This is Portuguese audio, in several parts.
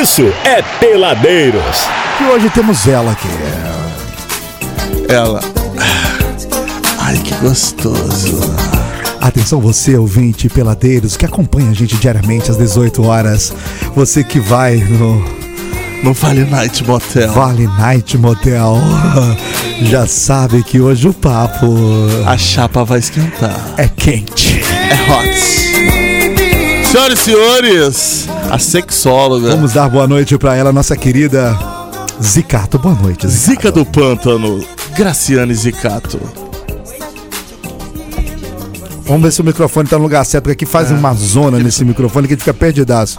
isso é Peladeiros. E hoje temos ela aqui. Ela. Ai, que gostoso. Atenção você, ouvinte peladeiros, que acompanha a gente diariamente às 18 horas. Você que vai no No Vale Night Motel. Vale Night Motel. Já sabe que hoje o papo A chapa vai esquentar. é quente. É hot. Senhoras e senhores, a sexóloga. Vamos dar boa noite pra ela, nossa querida Zicato. Boa noite, Zicato. Zica do Pântano, Graciane Zicato. Vamos ver se o microfone tá no lugar certo, porque aqui faz uma zona nesse microfone que fica perdidaço.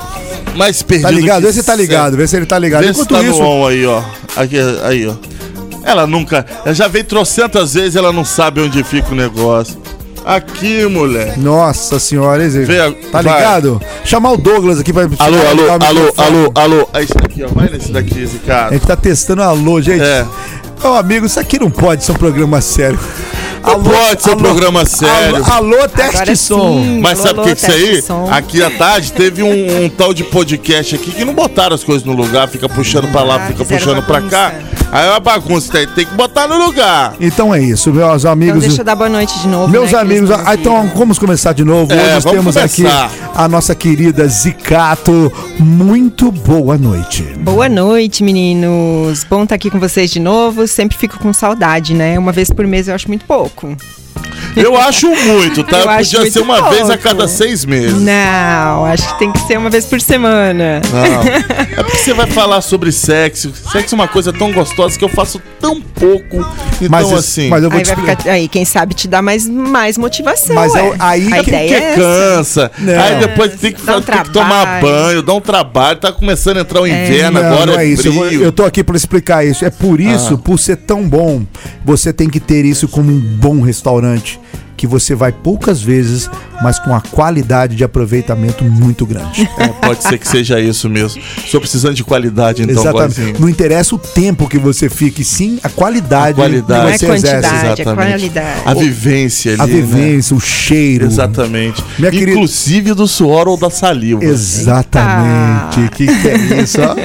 Mais perdido Tá ligado? Vê se tá ligado, vê se ele tá ligado. Vê se Enquanto tá isso, no on aí, ó. Aqui, aí, ó. Ela nunca. Ela já veio trocentas vezes ela não sabe onde fica o negócio. Aqui, mulher. Nossa senhora, hein, Zé? Vê, Tá vai. ligado? Chamar o Douglas aqui pra. Alô, alô, ligar o alô, microfone. alô, alô. É isso daqui, ó. Vai nesse daqui, esse A cara. gente tá testando alô, gente. É. Ô, amigo, isso aqui não pode ser um programa sério. Não pode ser um programa sério. Alô, alô teste Agora som. sim. Mas sabe o que que é isso aí? som. Aqui à tarde teve um, um tal de podcast aqui que não botaram as coisas no lugar, fica puxando pra lá, Ah, fica fizeram puxando pra cá. Aí é uma bagunça, tem, tem que botar no lugar. Então é isso, meus Então amigos. deixa eu dar boa noite de novo. Meus né, amigos, ah, então vamos começar de novo. É, Hoje vamos temos começar. aqui a nossa querida Zicato. Muito boa noite. Boa noite, meninos. Bom estar aqui com vocês de novo. Sempre fico com saudade, né? Uma vez por mês eu acho muito pouco. Eu acho muito, tá? Eu acho Podia muito ser uma pouco. vez a cada seis meses. Não, acho que tem que ser uma vez por semana. Não. É porque você vai falar sobre sexo. Sexo é uma coisa tão gostosa que eu faço tão pouco. Então, Mas, assim. mas eu vou Aí te ficar. Aí, quem sabe te dá mais, mais motivação. Mas é aí a que- ideia que é cansa. Não. Aí depois tem que, um tem que tomar banho, dá um trabalho. Tá começando a entrar o inverno, Não, agora não é é isso. Eu, eu tô aqui para explicar isso. É por isso, Ah. por ser tão bom, você tem que ter isso como um bom restaurante. Que você vai poucas vezes, mas com a qualidade de aproveitamento muito grande. É, pode ser que seja isso mesmo. Estou precisando de qualidade, então, Exatamente. Não interessa o tempo que você fique, sim a qualidade, A qualidade. Não é que você quantidade, exerce. é Exatamente. qualidade. A vivência ali. A né? vivência, o cheiro. Exatamente. Minha querida- Inclusive do suor ou da saliva. Exatamente. Que que é isso, ó?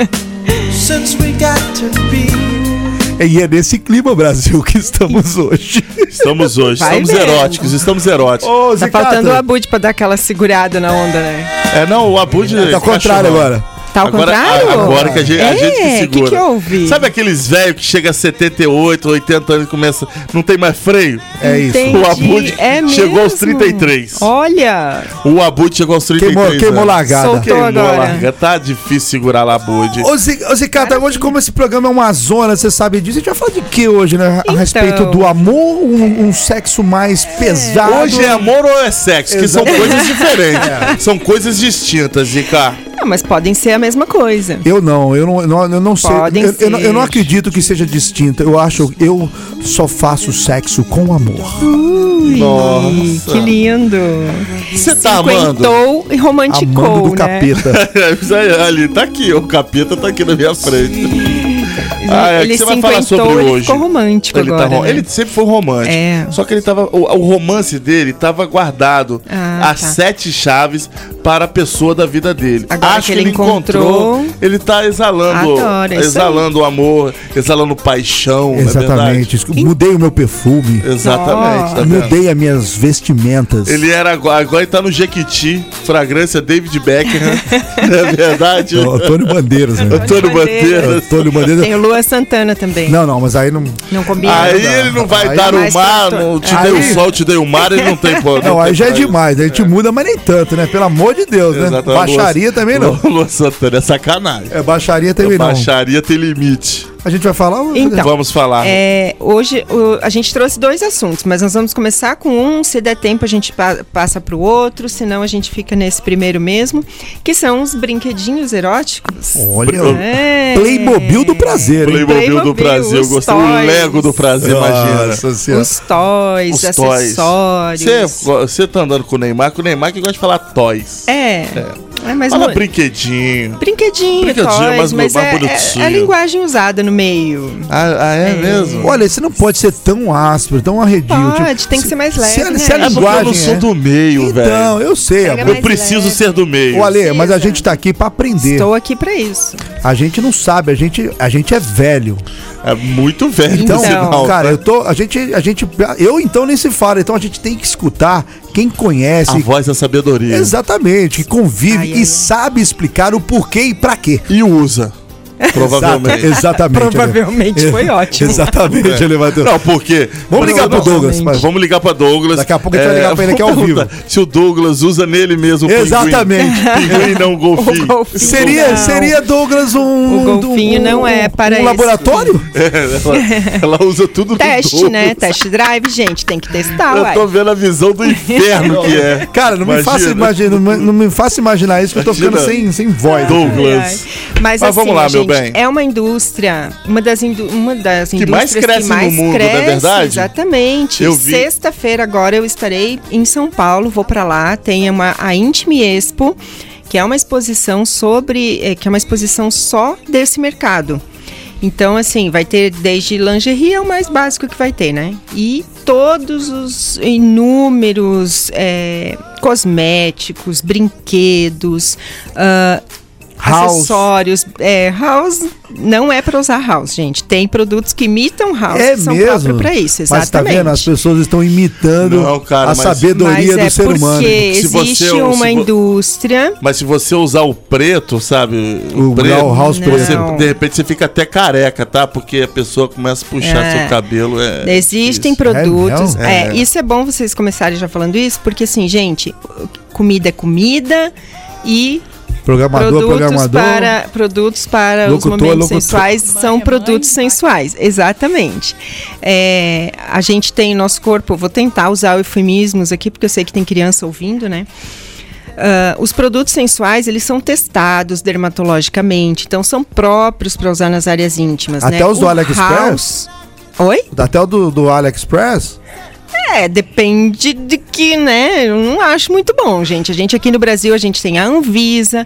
E é nesse clima, Brasil, que estamos hoje. Estamos hoje, Vai estamos vendo. eróticos, estamos eróticos. Ô, Tá Zicata, faltando o Abud pra dar aquela segurada na onda, né? É, não, o Abud. Tá ao contrário agora. Tá ao agora, contrário? a- Agora que a gente, a É, gente que segura. que que houve? Sabe aqueles velhos que chega a 78, 80 anos e começa. Não tem mais freio? É isso. Entendi. O Abud é chegou aos mesmo? 33. Olha, O Abud chegou aos 33. Queimou, queimou largada. Soltou Queimou agora. largada. Tá difícil segurar lá, Abud. Ô, ô Zicata, hoje como esse programa é uma zona, você sabe disso, a gente vai falar de que hoje, né? A Então. respeito do amor, um, um sexo mais pesado. Hoje é amor ou é sexo? Que são Exato. coisas diferentes. São coisas distintas, Zica. Ah, mas podem ser a mesma coisa. Eu não, eu não, eu não, eu não sei. Podem Eu, eu não, eu não acredito que seja distinta. Eu acho, eu só faço sexo com amor. Ui, Nossa. que lindo. Você tá amando? E romanticou, Amando do né? capeta. Aí, ali, tá aqui, o capeta tá aqui na minha frente. Ele, Ah, é, o ele que você vai falar sobre ele hoje? ficou romântico Ele, tá agora. rom- né? ele sempre foi romântico. É. Só que ele tava. O, o romance dele tava guardado Ah, as tá. sete chaves para a pessoa da vida dele. Agora Acho que ele encontrou- Ele tá exalando. É exalando o amor, exalando paixão. não é Exatamente. verdade? Mudei o meu perfume. Exatamente. tá? Mudei as minhas vestimentas. Ele era agora, agora ele tá no Jequiti, fragrância David Beckham. é verdade? Ô, Antônio Bandeiras, né? Antônio Bandeiras. Antônio Bandeiras. Tem o Lua Santana também. Não, não, mas aí não. Não combina. Aí não. ele não vai Aí dar o mar, não, te Aí- dei o sol, te dei o mar, ele não tem Não, tem aí já é demais. A gente muda, mas nem tanto, né? Pelo amor de Deus, né? Exatamente. Baixaria também não. Lua Santana é sacanagem. É, baixaria também não. Baixaria tem limite. A gente vai falar? ou- Então, Vamos falar. É, hoje o- a gente trouxe dois assuntos, mas nós vamos começar com um. Se der tempo, a gente pa- passa para o outro, senão a gente fica nesse primeiro mesmo, que são os brinquedinhos eróticos. Olha, É. Playmobil do prazer, hein? Playmobil, do Playmobil, Brasil, os gostei. O toys. Lego do Brasil, imagina. Nossa Senhora. Os toys, Os toys. acessórios. Você, você tá andando com o Neymar, que o Neymar que gosta de falar toys. É. É, mas Fala não- brinquedinho. Brinquedinho, Brinquedinho, toys, mais- mas mais é, é, bonitinho. é a linguagem usada no meio. Ah, ah, é, mesmo? Olha, você não pode ser tão áspero, tão arredio. Pode, tipo, tem que se- ser mais se leve, a- né? se a É porque eu linguagem não sou é- do meio, velho. Então, eu sei. Eu preciso leve. ser do meio. Ô, Ale, mas a gente tá aqui pra aprender. Estou aqui pra isso. A gente não sabe, a gente, a gente é velho. É muito velho Então, sinal, cara, tá? eu tô. A gente, a gente. Eu então nem se fala. Então a gente tem que escutar quem conhece. A voz da sabedoria. Exatamente, que convive Ai, ai, e ai. sabe explicar o porquê e pra quê. E usa. Provavelmente. Exata- exatamente. Provavelmente foi ótimo. Exatamente, elevador. Não, porque. Vamos ligar pro Douglas. Mas- Vamos ligar pra Douglas. Daqui a pouco a gente vai ligar pra ele aqui ao vamos vivo. Se o Douglas usa nele mesmo o. Exatamente. Pinguim não golfinho. O golfinho Seria, não. seria Douglas um. O golfinho um- não é para um esse laboratório? É, ela, ela usa tudo Teste, né? Test drive, gente, tem que testar, Eu tô vendo a visão do inferno que é. Cara, não me, faça imaginar, não, me- não me faça imaginar isso que eu tô ficando sem, sem voz. Douglas. Ai, ai. Mas, Mas assim, vamos lá, meu gente, bem. é uma indústria, uma das, indú uma das Que indústrias mais cresce que no mais mundo, não é cresce, verdade? Exatamente. Eu vi. Sexta-feira agora eu estarei em São Paulo, vou pra lá, tem uma, a Intime Expo, que é uma exposição sobre, é, que é uma exposição só desse mercado. Então, assim, vai ter desde lingerie é o mais básico que vai ter, né? E todos os inúmeros é, cosméticos, brinquedos, ah, House. acessórios. É, house não é para usar house, gente. Tem produtos que imitam house É que são mesmo. próprios para isso, Mas tá exatamente. vendo? As pessoas estão imitando Não, cara, a mas- sabedoria Mas é do ser porque humano. Se você- existe se uma indústria. Mas se você usar o preto, sabe? O grau house Não. você, de repente você fica até careca, tá? Porque a pessoa começa a puxar É. seu cabelo. É Existem isso. produtos. mesmo? É, É. isso é bom vocês começarem já falando isso, porque assim, gente, comida é comida e Programador, produtos programador. para produtos para os Locutor, momentos locutor. sensuais são produtos sensuais, exatamente. É, a gente tem nosso corpo, vou tentar usar eufemismos aqui porque eu sei que tem criança ouvindo, né? Ah, os produtos sensuais eles são testados dermatologicamente, então são próprios para usar nas áreas íntimas. Até né? os do O AliExpress? house- Oi? Até o do, do AliExpress? É, depende de que, né? Eu não acho muito bom, gente. A gente aqui no Brasil, a gente tem a Anvisa,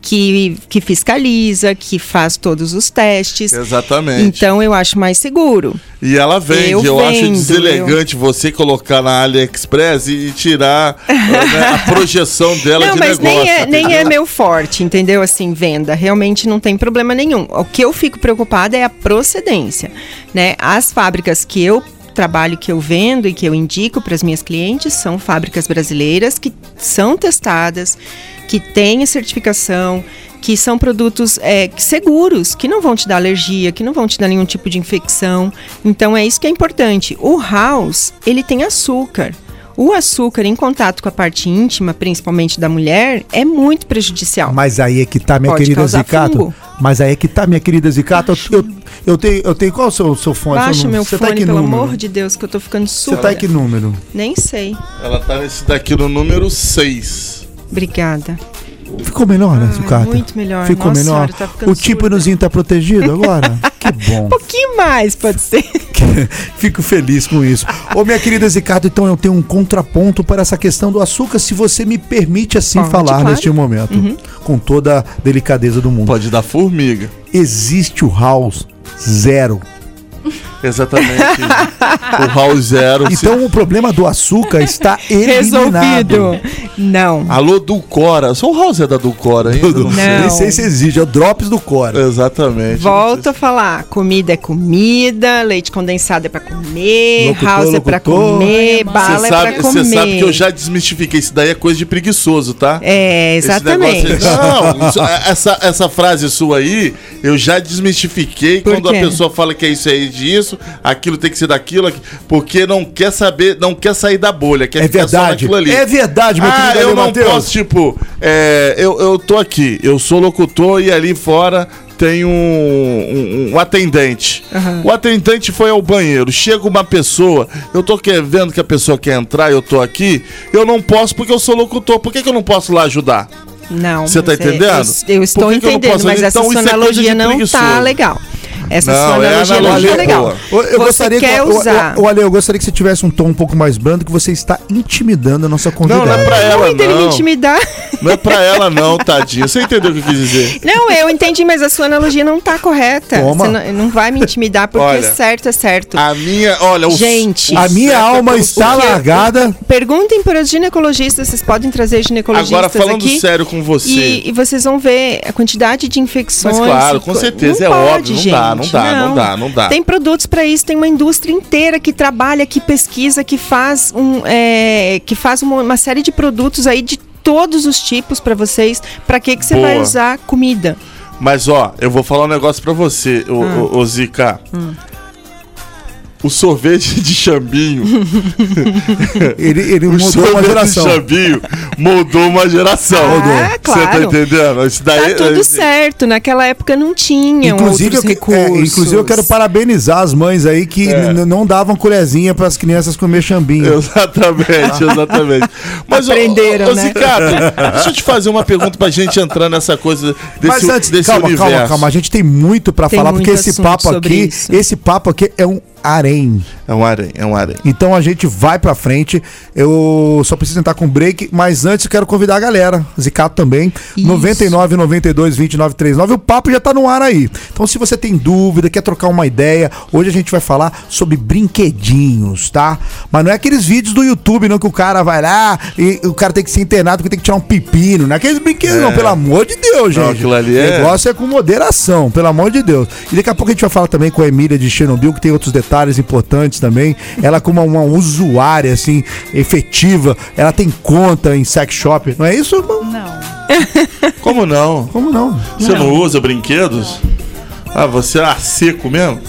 que, que fiscaliza, que faz todos os testes. Exatamente. Então eu acho mais seguro. E ela vende. Eu, Eu acho vendo, deselegante você colocar na AliExpress e, e tirar né, a projeção dela não, de mas negócio. nem é, nem é meu forte, entendeu? Assim, venda. Realmente não tem problema nenhum. O que eu fico preocupada é a procedência, né? As fábricas que eu trabalho, que eu vendo e que eu indico para as minhas clientes são fábricas brasileiras que são testadas, que têm certificação, que são produtos é, seguros, que não vão te dar alergia, que não vão te dar nenhum tipo de infecção. Então é isso que é importante. O house, ele tem açúcar. O açúcar em contato com a parte íntima, principalmente da mulher, é muito prejudicial. Mas aí é que tá, minha Pode querida Zicato. fungo. Mas aí é que tá, minha querida Zicato. Eu, eu, eu tenho, eu tenho. Qual é o seu, seu fone? Baixa Seu meu? Você fone, tá em que pelo número? amor de Deus, que eu tô ficando Você surda. tá em que número? Nem sei. Ela tá nesse daqui no número 6. Obrigada. Ficou melhor, né, Zicato? muito melhor. Ficou Nossa melhor. senhora, tá o tímpanozinho tá protegido agora? que bom. Um pouquinho mais, pode ser. Fico feliz com isso. Ô, minha querida Zicato, então eu tenho um contraponto para essa questão do açúcar, se você me permite assim Pode, falar claro. Uhum. neste momento. Com toda a delicadeza do mundo. Pode dar formiga. Existe o house zero. Exatamente. o Raul Zero. se- Então o problema do açúcar está eliminado. Resolvido. Não. Alô, Dulcora. Sou o Raul Zé da Dulcora ainda? Não. Nem sei se existe, é o drops do Cora. Exatamente. Volto a falar, comida é comida, leite condensado é pra comer, Locutor, house é pra comer, bala Você é sabe, pra você comer. sabe que eu já desmistifiquei. Isso daí é coisa de preguiçoso, tá? É, Esse exatamente. negócio aí- não, isso- essa, essa frase sua aí, eu já desmistifiquei Por quando quê? a pessoa fala que é isso aí disso, aquilo tem que ser daquilo, aqui- porque não quer saber, não quer sair da bolha, quer É verdade. É verdade, meu ah, querido eu não Matheus. posso, tipo, é, eu, eu tô aqui, eu sou locutor e ali fora tem um, um- um atendente. Aham. O atendente foi ao banheiro, chega uma pessoa, eu tô que- vendo que a pessoa quer entrar, eu tô aqui, eu não posso porque eu sou locutor, por que, que eu não posso lá ajudar? Não. Você tá é- entendendo? Eu, eu estou que que eu entendendo, mas essa Então, sua isso é analogia não tá legal. Essa Não, sua é analogia não analogia tá legal. Eu, eu você gostaria quer que, eu- eu- usar. eu- Ale, eu gostaria que você tivesse um tom um pouco mais brando, que você está intimidando a nossa convidada. Não, não é pra ela, Não, não. intimidar. Não é pra ela, não, tadinha. Você entendeu o que eu quis dizer? Não, eu entendi, mas a sua analogia não tá correta. Toma. Você não, não vai me intimidar porque Olha, certo é certo. A minha, olha, o Gente. o A minha é alma está largada. Perguntem para os ginecologistas, vocês podem trazer ginecologistas Agora, falando aqui. sério com você. E, e vocês vão ver a quantidade de infecções. Mas claro, com co- certeza, é pode, óbvio, não dá, não dá, não dá, não dá. Tem produtos para isso, tem uma indústria inteira que trabalha, que pesquisa, que faz, um, é, que faz uma, uma série de produtos aí de todos os tipos para vocês. Para que, que você Boa. vai usar comida? Mas ó, eu vou falar um negócio pra você, Hum. ô, ô, Zica. O sorvete de chambinho. Ele, ele o mudou uma sorvete de geração. chambinho mudou uma geração. Ah, Você claro. tá entendendo? Isso daí, Tá tudo é- certo. Naquela época não tinha Inclusive eu, é, inclusive, eu quero parabenizar as mães aí que É. não davam colherzinha para as crianças comer chambinho. Exatamente, exatamente. Mas, Aprenderam, ô, ô, né? Zicato, deixa eu te fazer uma pergunta pra gente entrar nessa coisa desse, Mas antes, desse calma, universo. calma, calma. A gente tem muito pra Tem falar, porque esse papo aqui, isso. esse papo aqui é um harém. É um arém, é um arém. Então a gente vai pra frente. Eu só preciso entrar com break, mas antes eu quero convidar a galera, Zicato também, Isso. 99 92 29 39. O papo já tá no ar aí. Então se você tem dúvida, quer trocar uma ideia, hoje a gente vai falar sobre brinquedinhos, tá? Mas não é aqueles vídeos do YouTube não que o cara vai lá e o cara tem que ser internado porque tem que tirar um pepino, não é aqueles brinquedos não, pelo amor de Deus, gente. Não, aquilo ali o é- negócio é com moderação, pelo amor de Deus. E daqui a pouco a gente vai falar também com a Emília de Chernobyl, que tem outros detalhes importantes também. Ela, como uma, usuária, assim, efetiva, ela tem conta em sex shop. Não é isso, irmão? Como não? Como não? Você não, usa brinquedos? Ah, você é seco mesmo?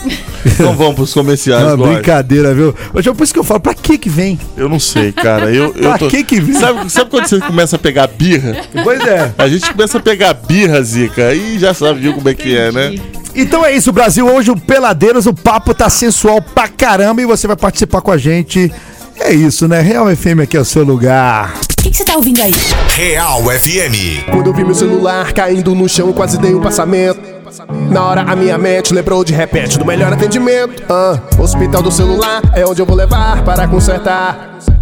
Então vamos pros comerciais, Uma Góis. brincadeira, viu? Mas é por isso que eu falo, pra que que vem? Eu não sei, cara. Eu, eu Pra tô... que que vem? sabe, sabe quando você começa a pegar birra? Pois é. A gente começa a pegar birra, Zica, e já sabe viu como é que é, né? Então é isso, Brasil. Hoje o Peladeiros, o papo tá sensual pra caramba e você vai participar com a gente. É isso, né? Real FM aqui é o seu lugar. O que você tá ouvindo aí? Real FM. Quando eu vi meu celular caindo no chão, quase dei um passamento. Na hora a minha mente lembrou de repente do melhor atendimento. Ah, hospital do celular é onde eu vou levar para consertar.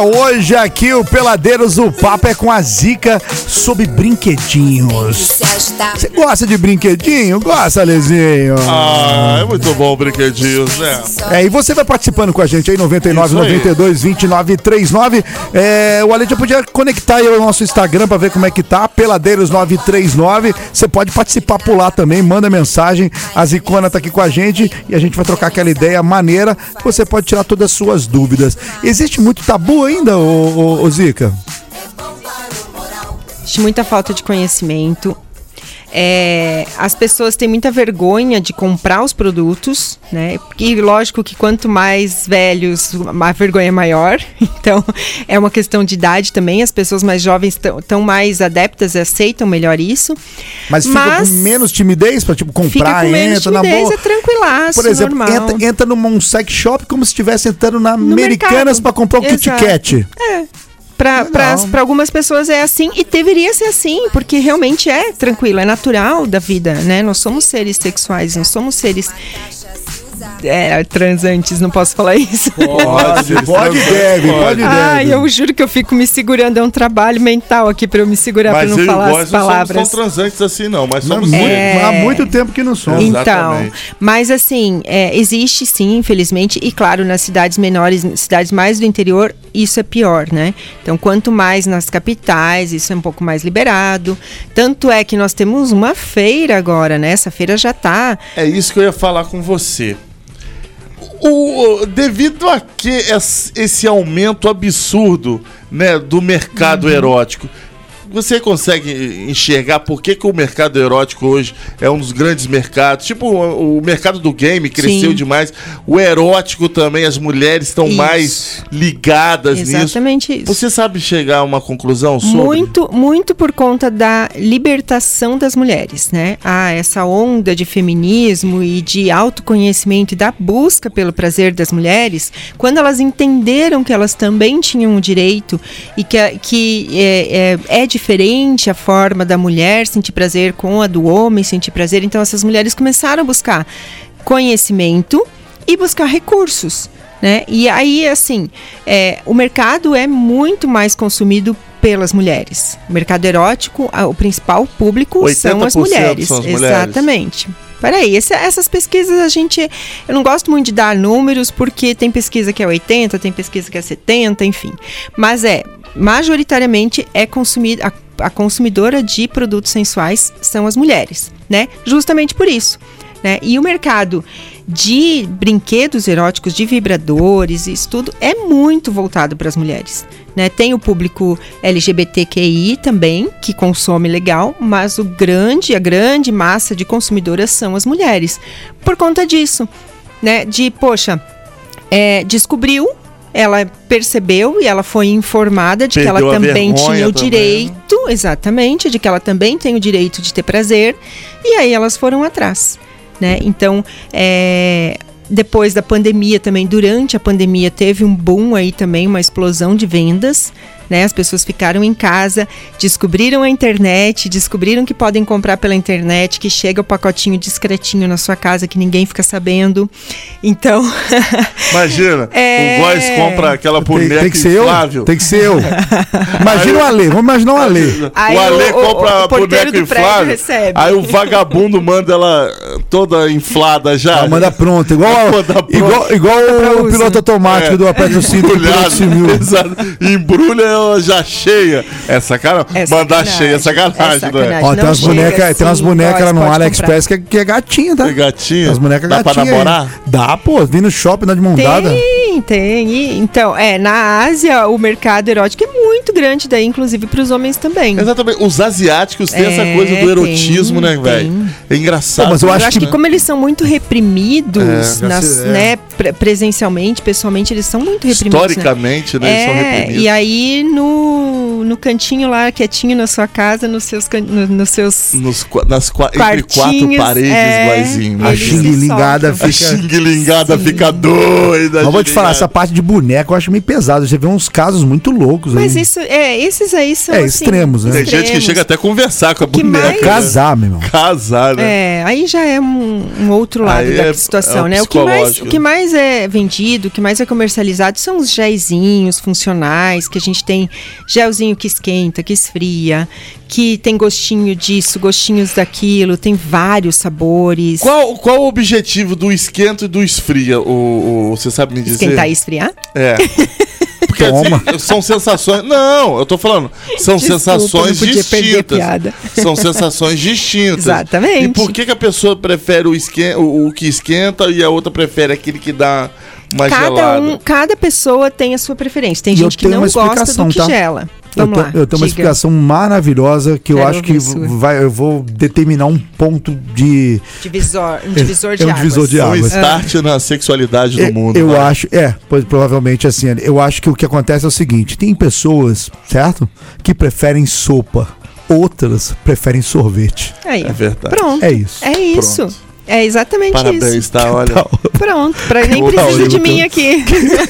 hoje aqui o Peladeiros, o papo é com a Zica sobre brinquedinhos. Você gosta de brinquedinho? Gosta, Lezinho? Ah, é muito bom brinquedinhos, né? É, e você vai participando com a gente aí, 99 Isso aí. 92 29 39. É, o Ale já podia conectar aí o nosso Instagram pra ver como é que tá, Peladeiros 939. Você pode participar por lá também, manda mensagem. A Zicona tá aqui com a gente e a gente vai trocar aquela ideia maneira que você pode tirar todas as suas dúvidas. Existe muito tabu ainda, ô, ô, ô Zica? Existe muita falta de conhecimento. É, as pessoas têm muita vergonha de comprar os produtos, né? E lógico que quanto mais velhos, a vergonha é maior. Então, é uma questão de idade também. As pessoas mais jovens estão mais adeptas e aceitam melhor isso. Mas fica Mas com menos timidez pra, tipo, comprar, entra na boa. é tranquilaço, Por exemplo, entra, entra num sex shop como se estivesse entrando na No Americanas pra comprar Kit Exato. Kat. Pra, Pra algumas pessoas é assim e deveria ser assim, porque realmente é tranquilo, é natural da vida, né? Nós somos seres sexuais, não somos seres é, transantes, não posso falar isso. Pode, pode, deve, pode, Ai, deve. eu juro que eu fico me segurando, é um trabalho mental aqui pra eu me segurar Mas pra não falar as não palavras. tão transantes assim, não, mas Não, somos muito. É. Há muito tempo que não somos. Então, Exatamente. mas assim, é, existe sim, infelizmente, e claro, nas cidades menores, cidades mais do interior, isso é pior, né? Então, quanto mais nas capitais, isso é um pouco mais liberado. Tanto é que nós temos uma feira agora, né? Essa feira já tá. É isso que eu ia falar com você. O, devido a que es- esse aumento absurdo né, do mercado Uhum. erótico, você consegue enxergar por que, que o mercado erótico hoje é um dos grandes mercados? Tipo, o, o mercado do game cresceu Sim. demais. O erótico também, as mulheres estão mais ligadas nisso. Exatamente isso. Você sabe chegar a uma conclusão sobre? Muito, muito por conta da libertação das mulheres, né? Ah, essa onda de feminismo e de autoconhecimento e da busca pelo prazer das mulheres, quando elas entenderam que elas também tinham o direito e que, que é, é, é diferente a forma da mulher sentir prazer com a do homem sentir prazer, então essas mulheres começaram a buscar conhecimento e buscar recursos. Né? E aí, assim, é, o mercado é muito mais consumido pelas mulheres. O mercado erótico, a- o principal público são as 80% mulheres. são as mulheres. Exatamente. Peraí, esse- essas pesquisas a gente. Eu não gosto muito de dar números, porque tem pesquisa que é 80, tem pesquisa que é 70, enfim. Mas é, majoritariamente é consumida. A, a consumidora de produtos sensuais são as mulheres, né? Justamente por isso. Né? E o mercado de brinquedos eróticos, de vibradores, isso tudo é muito voltado para as mulheres. Né? Tem o público LGBTQI também, que consome legal, mas o grande, a grande massa de consumidoras são as mulheres. Por conta disso, né? De, poxa, é, descobriu, ela percebeu e ela foi informada de que Perdeu ela a também tinha o também, direito, exatamente, de que ela também tem o direito de ter prazer, e aí elas foram atrás, né? Então, é, depois da pandemia também, durante a pandemia, teve um boom aí também, uma explosão de vendas. Né, as pessoas ficaram em casa, descobriram a internet, descobriram que podem comprar pela internet, que chega o pacotinho discretinho na sua casa que ninguém fica sabendo. Então, Imagina, É. o Góis compra aquela Tem, boneca tem que ser eu? inflável. Tem que ser eu. Imagina o Ale, vamos imaginar o Ale. Aí o Ale o- o- compra o a porteiro boneca inflável. recebe. Aí o vagabundo manda ela toda inflada já. Ela manda pronto, igual, Manda pronto. igual, igual o uso. piloto automático do aperto o cinto piloto mil. Exato. Embrulha já cheia. É sacanagem. É Mandar cheia é sacanagem, É é? Ó, tem umas bonecas, tem umas assim, bonecas lá no. AliExpress que é, que é gatinha, tá? É gatinha. As bonecas Dá pra namorar? Dá, pô. Vem no shopping, dá de mão dada. Tem, tem. E, Então, é, na Ásia, o mercado erótico é muito grande, daí, inclusive, para os homens também. Exatamente. Os asiáticos têm É, essa coisa do erotismo, tem, né, velho? É engraçado. Pô, mas eu Eu acho acho, que- que, como eles são muito reprimidos, É, nas, é. né, pre- presencialmente, pessoalmente, eles são muito reprimidos. né? Historicamente, né? eles são É, reprimidos. e aí no, no cantinho lá, quietinho na sua casa, nos seus, no- nos seus Nos, nas entre quatro paredes, é, Guaizinho. A xinguilingada sofrem. A fica... xinguilingada fica doida. Mas vou te falar, xinguilingada. essa parte de boneco eu acho meio pesado. Você vê uns casos muito loucos Mas aí. isso, é, esses aí são É, assim, extremos, né? Tem gente que chega até a conversar com a que boneca. mais- né? Casar, meu irmão. Casar, né? É, aí já é um, um outro lado Aí da é- situação, é o né? O que, mais, o que mais é vendido, o que mais é comercializado são os gelzinhos funcionais, que a gente tem gelzinho que esquenta, que esfria, que tem gostinho disso, gostinhos daquilo, tem vários sabores. Qual, qual o objetivo do esquenta e do esfria? O, o- você sabe me dizer? Esquentar e esfriar? É. Porque Toma. assim, são sensações. Não, eu tô falando. São Desculpa, sensações não podia perder a distintas. piada. São sensações distintas. Exatamente. E por que, que a pessoa prefere o, esquen o, o que esquenta e a outra prefere aquele que dá uma Cada, gelada? um, cada pessoa tem a sua preferência. Tem E gente que não gosta do que tá? gela. Eu, Vamos te- lá. eu tenho uma diga. explicação maravilhosa que eu Quero acho que vai, eu vou determinar um ponto de. Divisor, um divisor de É um águas. divisor de Um águas. start na sexualidade do É, mundo. eu vai. acho, é, pois, provavelmente assim, eu acho que o que acontece é o seguinte: tem pessoas, certo? Que preferem sopa, outras preferem sorvete. Aí, É verdade. Pronto. É isso. É isso. Pronto. É exatamente Parabéns, isso. tá? Olha. Pronto. Pra, nem precisa de mim aqui.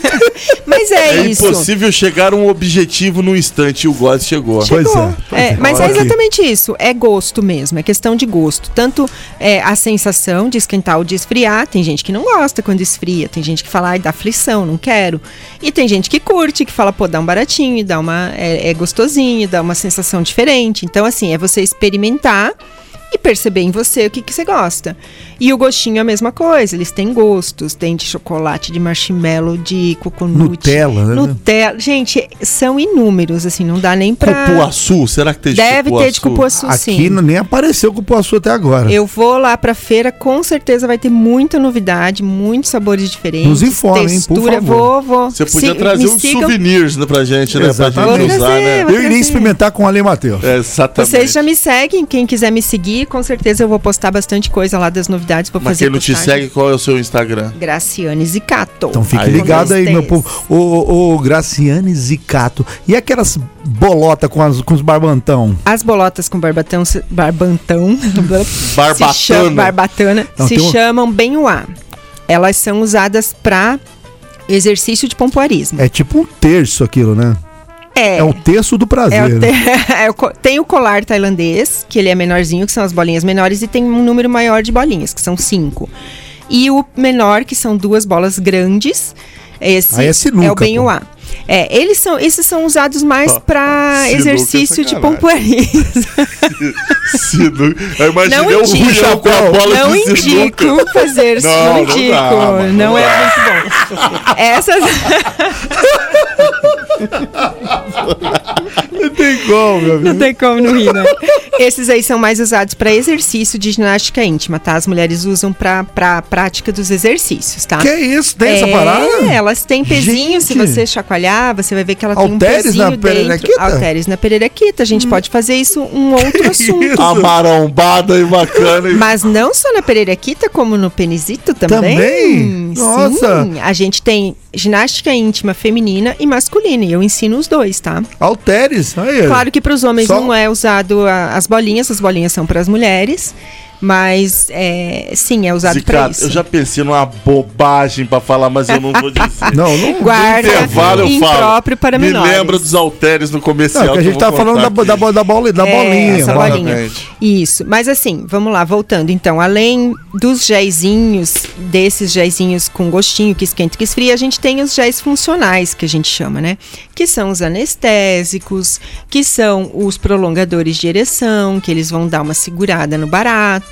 Mas é, É isso. impossível chegar a um objetivo no instante e o God chegou. Pois Chegou. é, pois É, é. mas é exatamente isso. É gosto mesmo. É questão de gosto. Tanto é, a sensação de esquentar ou de esfriar. Tem gente que não gosta quando esfria. Tem gente que fala, ai, dá aflição, não quero. E tem gente que curte, que fala, pô, dá um baratinho, dá uma. É, é gostosinho, dá uma sensação diferente. Então, assim, é você experimentar e perceber em você o que, que você gosta. E o gostinho é a mesma coisa, eles têm gostos, tem de chocolate, de marshmallow, de coconut. Nutella, né? Nutella. Gente, são inúmeros, assim, não dá nem pra... Cupuaçu, será que tem de Deve ter de cupuaçu, Aqui sim. não- nem apareceu cupuaçu até agora. Eu vou lá pra feira, com certeza vai ter muita novidade, muitos sabores diferentes. Nos informe, hein, por textura. favor. Vou, vou. Você podia Se- trazer uns sigam. souvenirs né, pra gente, né? Pra Exatamente. gente usar, Vou né? trazer, vou Eu iria trazer. experimentar com o Ale Matheus. É, exatamente. Vocês já me seguem, quem quiser me seguir, com certeza eu vou postar bastante coisa lá das novidades. Vou Mas fazer quem não te segue, qual é o seu Instagram? Graciane Zicato. Então fique Aí. ligado aí, meu povo. Ô, ô, Graciane Zicato. E aquelas bolotas com, as- com os barbantão? As bolotas com barbatão, se- barbantão, se Barbatana. cham- barbatana, Não, se um- chamam Benhua. Elas são usadas para exercício de pompoarismo. É tipo um terço aquilo, né? É, o terço do prazer. É o né? te- é o tem o colar tailandês, que ele é menorzinho, que são as bolinhas menores, e tem um número maior de bolinhas, que são cinco. E o menor, que são duas bolas grandes. Esse Aí é sinuca, o Benhua. É, eles são, esses são usados mais Ó, para é exercício de pompoarismo. Eu imaginei Não o indico. Com a bola Não sinuca. indico fazer, Não, não, não indico. dá, não é muito bom. Essas. Não tem como, meu Não tem como não rir, né? Esses aí são mais usados para exercício de ginástica íntima, tá? As mulheres usam para pra prática dos exercícios, tá? Que isso? Tem essa É, parada? elas têm pezinho, se Gente. você chacoalhar, você vai ver que ela Halteres tem um na pezinho dentro. pererequita? Halteres na pererequita. A gente pode fazer isso um outro assunto. isso? A marombada e bacana. Mas não só na pererequita, como no penizito também. Também? Nossa. Sim, a gente tem ginástica íntima feminina e masculina. E eu ensino os dois, tá? Alteres? Aí, Claro que para os homens Só- não é usado a- as bolinhas, as bolinhas são para as mulheres. Mas é, sim, é usado para isso. eu já pensei numa bobagem pra falar, mas eu não vou dizer. Não, não. Guarda intervalo eu falo. para Me menores. lembra dos halteres no comercial. Não, que a gente tava falando da, da, da, bola, da É, bolinha. essa bolinha. Isso. Mas assim, vamos lá, voltando. Então, além dos géisinhos, desses géisinhos com gostinho, que esquenta e que esfria, a gente tem os géis funcionais, que a gente chama, né? Que são os anestésicos, que são os prolongadores de ereção, que eles vão dar uma segurada no barato.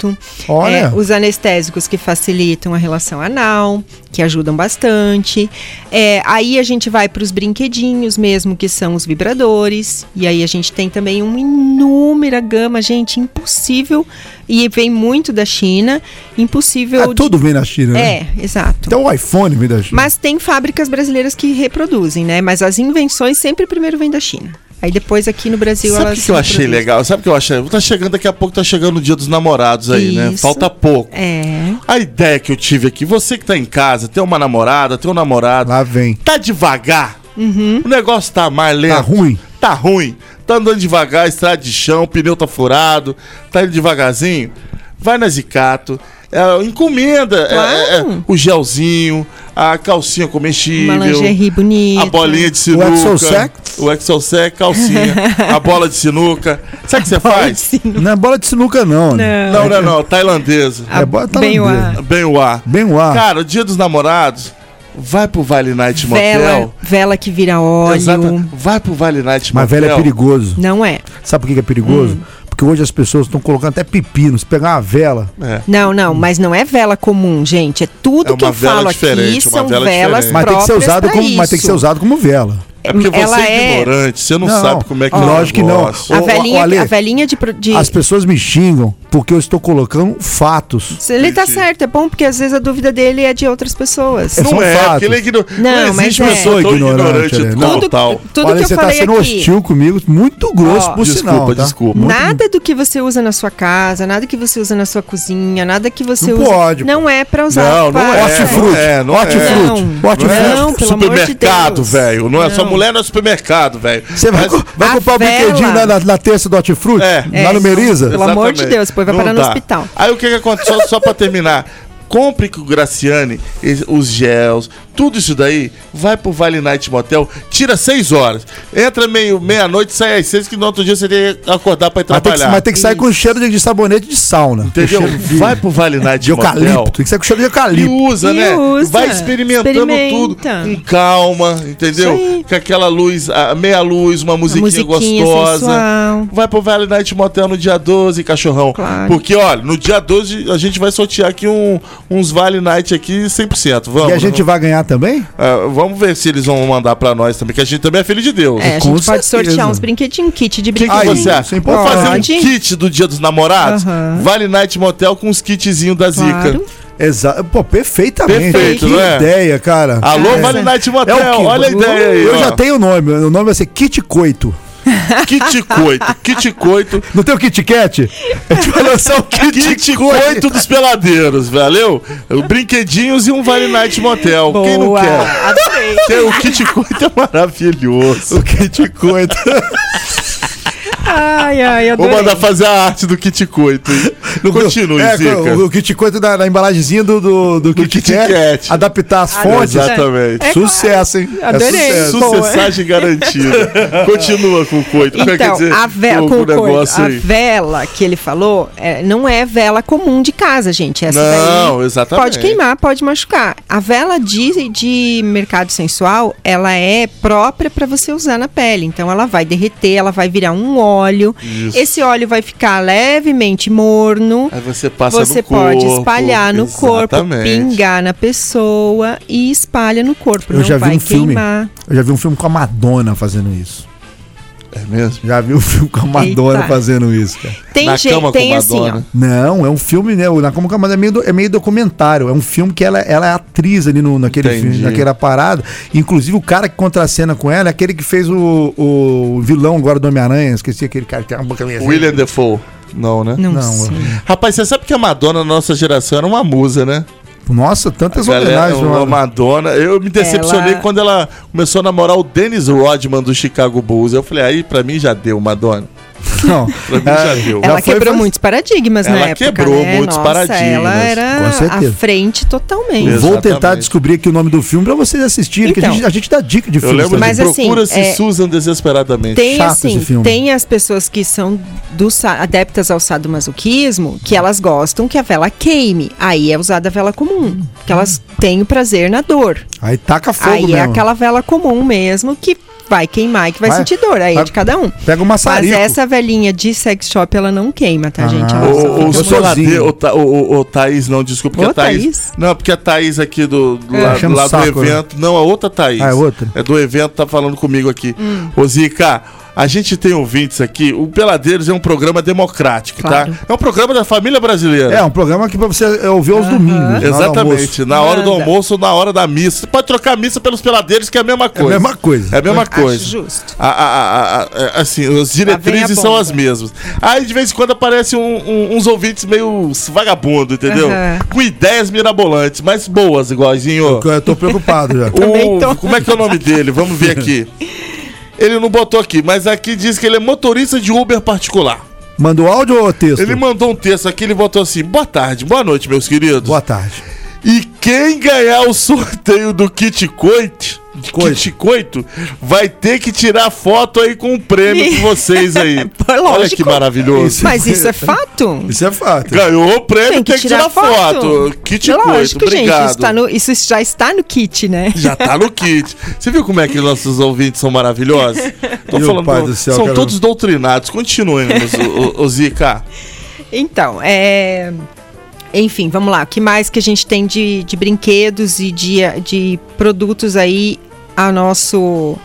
É, os anestésicos que facilitam a relação anal, que ajudam bastante. É, aí a gente vai para os brinquedinhos mesmo, que são os vibradores. E aí a gente tem também uma inúmera gama, gente, impossível. E vem muito da China. Impossível. Ah, de- tudo vem da China, né? É, exato. Até o iPhone vem da China. Mas tem fábricas brasileiras que reproduzem, né? Mas as invenções sempre primeiro vêm da China. Aí depois aqui no Brasil Sabe o que, que eu achei reproduzem. legal? Sabe o que eu achei? Tá chegando daqui a pouco, tá chegando o dia dos namorados aí, né? Isso. Falta pouco. É. A ideia que eu tive aqui, você que tá em casa, tem uma namorada, tem um namorado, Lá vem. tá devagar. Uhum. O negócio tá mais lento. Tá ruim. Tá ruim. Tá andando devagar, estrada de chão, o pneu tá furado, tá indo devagarzinho. Vai na Zicato, é, encomenda é, Claro. é, é, o gelzinho, a calcinha comestível. Uma lingerie bonita. A bolinha de sinuca. Exosec? O Exosec, calcinha. a bola de sinuca. Sabe o que você faz? Não é bola de sinuca, não. né? Não, não, não. Tailandesa. É bola Bem o tailandesa. ar. Bem o ar. Bem o ar. Cara, o dia dos namorados, vai pro Vale Night Vela, Motel. vela que vira óleo. Exato. Vai pro Vale Night Mas Motel. velho é perigoso. Não é. Sabe por que que é perigoso? Hum. Porque hoje as pessoas estão colocando até pepino. Se pegar uma vela, É. Não, não, mas não é vela comum, gente. É tudo É que eu falo aqui são vela velas diferente. mas tem que ser próprias usado como, mas tem que ser isso. usado como vela. É porque você Ela é é- ignorante, você não, Não, sabe como é que ó, é lógico que não. A velhinha, Ale, a velhinha de, de As pessoas me xingam porque eu estou colocando fatos. Ele tá certo, é bom porque às vezes a dúvida dele é de outras pessoas. É Não é, fatos. porque ele é ignorante. Não, mas existe é. pessoa tão Ignorante, ignorante Tudo, tal. tudo Olha, que eu você tá falei sendo aqui. hostil comigo, muito grosso, Ó, por Desculpa, sinal, tá? desculpa. Muito- Nada do que você usa na sua casa, nada que você usa na sua cozinha, nada que você Não usa. pode, não é pra usar. Não, não é. Hortifruti, não é, não hortifruti, é. Não, hortifruti. não, pelo amor de supermercado, Deus. velho. Não é só Não. Mulher, não é supermercado, velho. Você vai, Mas- vai comprar o vela- brinquedinho na, na, na terça do hortifruti? É. Lá no É, Meriza? Pelo amor de Exatamente. Deus, depois vai Não parar no hospital. Aí o que que acontece? Só, só pra terminar. Compre com o Graciane os gels, tudo isso daí, vai pro Vale Night Motel, tira seis horas. Entra meio, meia-noite, sai às seis, que no outro dia você tem que acordar pra ir Mas tem, que, trabalhar. mas tem que sair com cheiro de, de sabonete de sauna. Entendeu? Com cheiro de- Vai pro Vale Night de Motel. eucalipto. Tem que sair com cheiro de E eucalipto. usa, E né? usa. Vai experimentando Experimenta. tudo com calma, entendeu? Isso. Com aquela luz, a meia luz, uma musiquinha, musiquinha gostosa. sensual. Vai pro Vale Night Motel no dia 12, cachorrão. Claro. Porque, olha, no dia 12 a gente vai sortear aqui um- uns Vale Night aqui 100%. Vamos. E a gente vai ganhar também? Ah, vamos ver se eles vão mandar pra nós também, que a gente também é filho de Deus. É, a Com gente pode certeza. sortear uns brinquedinhos, kit de O que, que brinquedinho. Você acha? é Vamos fazer um kit do dia dos namorados? Vale Night Motel com os kitzinhos da Zica. Claro. Exato. Pô, perfeitamente. Perfeito, que é? ideia, cara. Alô, Essa. Vale Night É Motel, o quê? olha a ideia aí. Eu ó. já tenho o nome. O nome vai ser Kit Coito. Kit coito, kit coito. Não tem o Kit Kat? A gente vai lançar o Kit, Kit Coito. coito dos peladeiros, valeu? Brinquedinhos e um Vale Night Motel. Quem não Boa. quer? Adorei. Quer- O kit coito é maravilhoso. O Kit Coito. Ai, ai, Vou adorei. mandar fazer a arte do kit coito. hein? Continue, é, Zica. O, o Kit Coito da, da embalagenzinha do, do, do, Kit, Kit Kat, Kat. Adaptar as Adaptar. fontes. Exatamente. É Sucesso, hein? É Adorei. sucesso. Boa. Sucessagem garantida. Continua com o coito. Quer Então, dizer, a, ve com com o o coito, negócio a vela que ele falou é, não é vela comum de casa, gente. Essa Não, daí exatamente. pode queimar, pode machucar. A vela de, de mercado sensual, ela é própria para você usar na pele. Então, ela vai derreter, ela vai virar um óleo. Isso. Esse óleo vai ficar levemente morno. Aí você passa Você no corpo. pode espalhar no corpo, Exatamente. pingar na pessoa e espalha no corpo. Eu não já vi vai um filme. queimar. Eu já vi um filme com a Madonna fazendo isso. É mesmo? Já vi um filme com a Madonna Eita. fazendo isso, cara. Tem Na gente, cama tem com assim. Madonna. Não, é um filme, né? O Na Como Camada é meio, do- é meio documentário. É um filme que ela, ela é atriz ali no, naquele Entendi. filme, naquela parada. Inclusive, o cara que contracena com ela é aquele que fez o, o vilão agora do Homem-Aranha. Esqueci aquele cara que tem uma boca meio assim. William Defoe. Não, né? Não, Não, sei. Rapaz, você sabe que a Madonna na nossa geração era uma musa, né? Nossa, tantas Galera, homenagens. a mano. Madonna. Eu me decepcionei Ela- quando ela começou a namorar o Dennis Rodman do Chicago Bulls. Eu falei, aí pra mim já deu, Madonna. Não. Já deu. Ela Já quebrou faz- muitos paradigmas Ela na época. quebrou né? muitos Nossa, paradigmas, Ela era com certeza. à frente totalmente. Vou tentar descobrir aqui o nome do filme pra vocês assistirem, que a Então. gente, a gente dá dica de Eu filmes. lembro. Mas assim, Procura-se é- Susan desesperadamente. Tem Chato assim, esse filme. tem as pessoas que são do sa- adeptas ao sadomasoquismo, que elas gostam que a vela queime. Aí é usada a vela comum, que elas têm o prazer na dor. Aí taca fogo Aí mesmo. é aquela vela comum mesmo que vai queimar e que vai, Vai- sentir dor. Aí vai- é de cada um. Pega o Mas essa velhinha de sex shop, ela não queima, tá, Ah. gente? O, Ela só o, o, sozinho. o, Tha- o, o, Thaís, não, desculpa, porque Ô, a Thaís. Thaís? Não, porque a Thaís aqui do, do É. lado, do, o lado saco, do né? evento. Não, a outra Thaís. Ah, é outra? É do evento, tá falando comigo aqui. Hum. Ô, Zica. A gente tem ouvintes aqui. O Peladeiros é um programa democrático, Claro. tá? É um programa da família brasileira. É, um programa que pra você ouvir aos domingos. na hora do Exatamente. almoço. Na hora do almoço ou na hora da missa. Você pode trocar a missa pelos peladeiros, que é a mesma É a coisa. mesma coisa. É a mesma Acho coisa. justo. A- a- a- a- a- assim, as diretrizes a são as mesmas. Aí de vez em quando aparecem um- um- uns ouvintes meio vagabundo, entendeu? Com ideias mirabolantes, mas boas, igualzinho. Eu tô preocupado já. O, tô. como é que é o nome dele? Vamos ver aqui. Ele não botou aqui, mas aqui diz que ele é motorista de Uber particular. Mandou áudio ou texto? Ele mandou um texto aqui, ele botou assim: Boa tarde, boa noite, meus queridos. Boa tarde. E quem ganhar o sorteio do kit coito, Coito. kit coito, vai ter que tirar foto aí com o prêmio com vocês aí. Pô, Olha lógico. que maravilhoso. Isso. Mas isso é fato? Isso é fato. Ganhou o prêmio, Tem que tirar, foto. Kit Lógico, coito, gente. obrigado. Isso, tá no- isso já está no kit, né? Já tá no kit. Você viu como é que nossos ouvintes são maravilhosos? Tô Meu falando, pai do céu, são todos doutrinados. Continuemos, o, o, o Zica. Então, é. Enfim, vamos lá. O que mais que a gente tem de, de brinquedos e de, de produtos aí a nosso.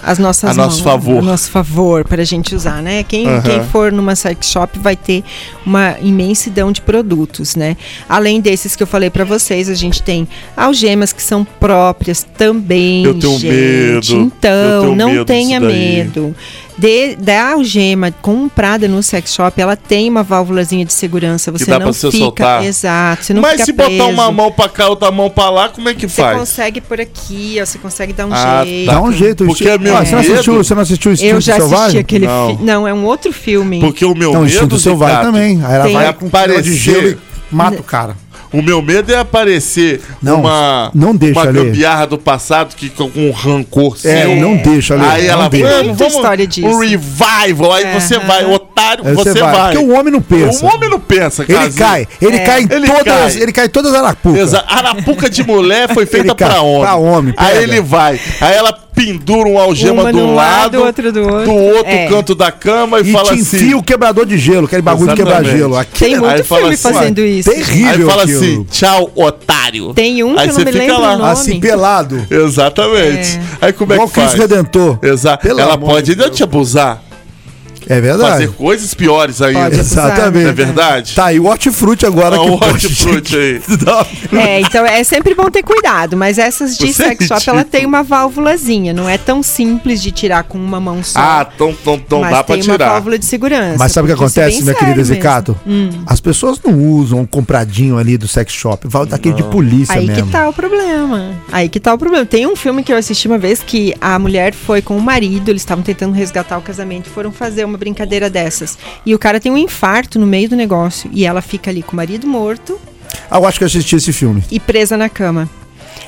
As nossas A nosso mãos, favor. A nosso favor, para a gente usar, né? Quem, Aham. quem for numa sex shop vai ter uma imensidão de produtos, né? Além desses que eu falei para vocês, a gente tem algemas que são próprias também. Eu tenho gente. medo, eu Então, tenho não medo tenha medo. De, da algema comprada no sex shop, ela tem uma válvulazinha de segurança. Você dá não pra você fica. soltar. Exato. Você não Mas fica se preso. botar uma mão pra cá, outra mão pra lá, como é que Você faz? consegue por aqui, ó, você consegue dar um Ah, jeito. tá. Dá um jeito. Porque é meu Ah, você, não assistiu, você não assistiu o Instinto Eu já assisti Selvagem? aquele Não. filme. Não, é um outro filme. Porque o meu Não, o medo Instinto Selvagem também. Aí ela Tem- vai com um de Aparecer. gelo e mata o cara. O meu medo é aparecer Não, uma, não deixa, uma gambiarra do passado que com um rancor É, seu. não deixa, Ale. Aí não ela deixa. vamos, vamos história disso. um revival. Aí você Aham. vai, otário, Aí você, vai. Porque o homem não pensa. O homem não pensa, Ele Casinho. cai, ele É. cai em Ele todas, cai. ele cai em todas as arapucas. Arapuca de mulher foi feita Ele pra homem. pra homem, Aí pega. ele vai. Aí ela pendura um algema Uma de um lado, lado, outro do outro. outro É. canto da cama e, E fala te assim. enfia o quebrador de gelo, aquele bagulho de quebrar Exatamente. gelo. Aqui Tem muito filme assim, fazendo isso. terrível Aí fala aquilo. assim, tchau, otário. Tem um que Aí eu você não me fica lembro lá. o nome. Assim, pelado. Exatamente. Aí como é Igual que faz? Cristo Redentor. Exato. Pelo Ela pode de ainda te abusar. É verdade. Fazer coisas piores ainda. Pode. Exatamente. Não é verdade? Tá, e o hortifruti agora Ah, que o hortifruti aí. É, então é sempre bom ter cuidado, mas essas de Você é sex shop, ela ridículo. tem uma válvulazinha, não é tão simples de tirar com uma mão só. Ah, então então, então mas dá pra tem uma tirar. válvula de segurança. Mas sabe o que é acontece, minha querida. Zicato? As pessoas não usam um compradinho ali do sex shop. Vai daquele de polícia Aí mesmo. que tá o problema. Aí que tá o problema. Tem um filme que eu assisti uma vez que a mulher foi com o marido, eles estavam tentando resgatar o casamento, e foram fazer uma brincadeira dessas. E o cara tem um infarto no meio do negócio e ela fica ali com o marido morto Ah, eu acho que eu assisti esse filme. e presa na cama.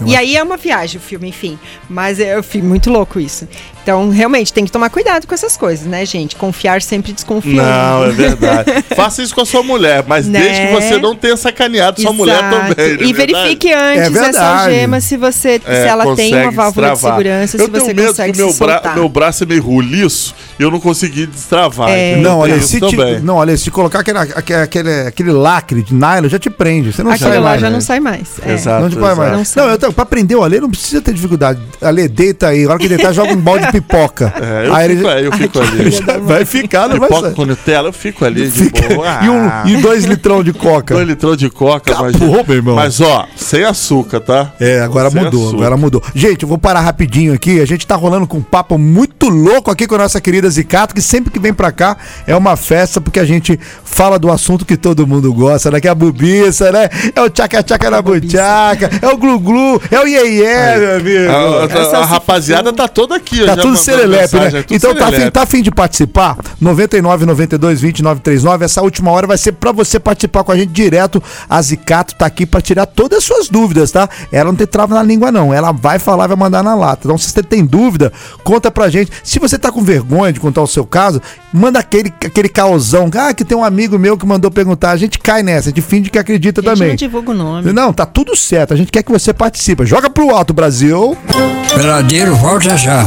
E aí é uma viagem o filme, enfim. Mas é eu fico muito louco isso. Então, realmente, tem que tomar cuidado com essas coisas, né, gente? Confiar sempre desconfiando. Não, é verdade. Faça isso com a sua mulher, mas Né? desde que você não tenha sacaneado sua mulher também. é E verifique antes É essa algema se você É, se ela tem uma válvula de destravar. segurança, eu se tenho você medo consegue que meu, se bra soltar. meu braço é meio roliço e eu não consegui destravar. É. Não, olha, se te, não, olha, se colocar aquele, aquele, aquele, aquele lacre de nylon, já te prende. Você não Aquilo sai lá mais. já né? não sai mais. É. Exato. Não te vai mais. Não Não, eu tenho, pra prender o Ale não precisa ter dificuldade. Ale, deita aí. A hora que deitar, joga um balde pipoca. É, eu, aí fico, ele eu fico ali. vai ficar, não vai Pipoca sair. com Nutella, eu fico ali de Fica- boa. e, Ah, um, e dois litrão de coca. dois litrão de coca, Acabou, meu irmão. Mas ó, sem açúcar, tá? É, agora Sem mudou, açúcar. agora mudou. Gente, eu vou parar rapidinho aqui. A gente tá rolando com um papo muito louco aqui com a nossa querida Zicato, que sempre que vem pra cá é uma festa, porque a gente fala do assunto que todo mundo gosta, né? Que é a bubiça, né? É o tchaca-tchaca na buchaca, é o glu-glu, é o iê meu amigo. A, a- Essa a rapaziada tá toda aqui. ó, Tá tudo serelepe, né? é tudo Então tá afim, tá afim de participar? 99 92 29 39. Essa última hora vai ser pra você participar com a gente direto. A Zicato tá aqui pra tirar todas as suas dúvidas, tá? Ela não tem trava na língua, não. Ela vai falar, vai mandar na lata. Então, se você tem dúvida, conta pra gente. Se você tá com vergonha de contar o seu caso, manda aquele, aquele caosão. Ah, que tem um amigo meu que mandou perguntar. A gente cai nessa, a gente finge que acredita A gente também. não divulga o nome. Não, tá tudo certo. A gente quer que você participe. Joga pro alto, Brasil. Peladeiro, volta já.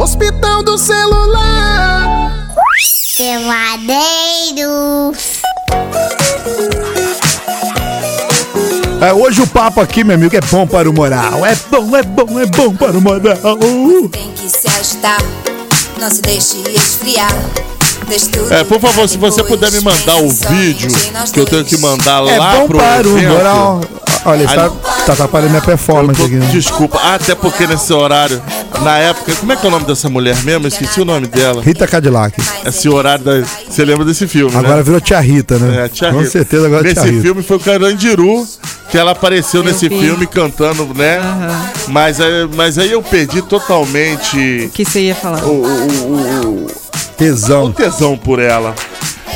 Hospital do celular. Peladeiros. É, hoje o papo aqui, meu amigo, é bom para o moral. É bom, é bom, é bom para o moral. Tem que se agitar, não se deixe esfriar. É, por favor, se você puder me mandar o vídeo que eu tenho que mandar É lá bom pro para o evento. moral. Olha, Aí- tá, tá atrapalhando minha performance Tô- aqui. né? Desculpa, até porque nesse horário, na época, como é que é o nome dessa mulher mesmo? Eu esqueci o nome dela. Rita Cadillac. Esse horário da. Você lembra desse filme, Agora né? virou Tia Rita, né? É, Tia Com Rita. certeza agora é Nesse Tia Rita. filme foi o Carandiru que ela apareceu nesse vi. filme cantando, né? Mas, aí- mas aí eu perdi totalmente O que você ia falar? o, o, o- o- o Tesão. tesão por ela.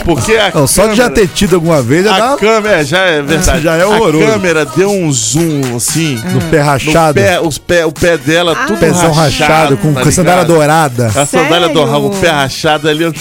Porque a Não, só de já ter tido alguma vez, já A dá câmera, é, já é verdade. Já é horroroso. A câmera deu um zoom, assim. no pé No rachado. pé, os pé, o pé dela, tudo Pezão rachado, com, tá sandália dourada. A sandália Sério? do o pé rachado ali,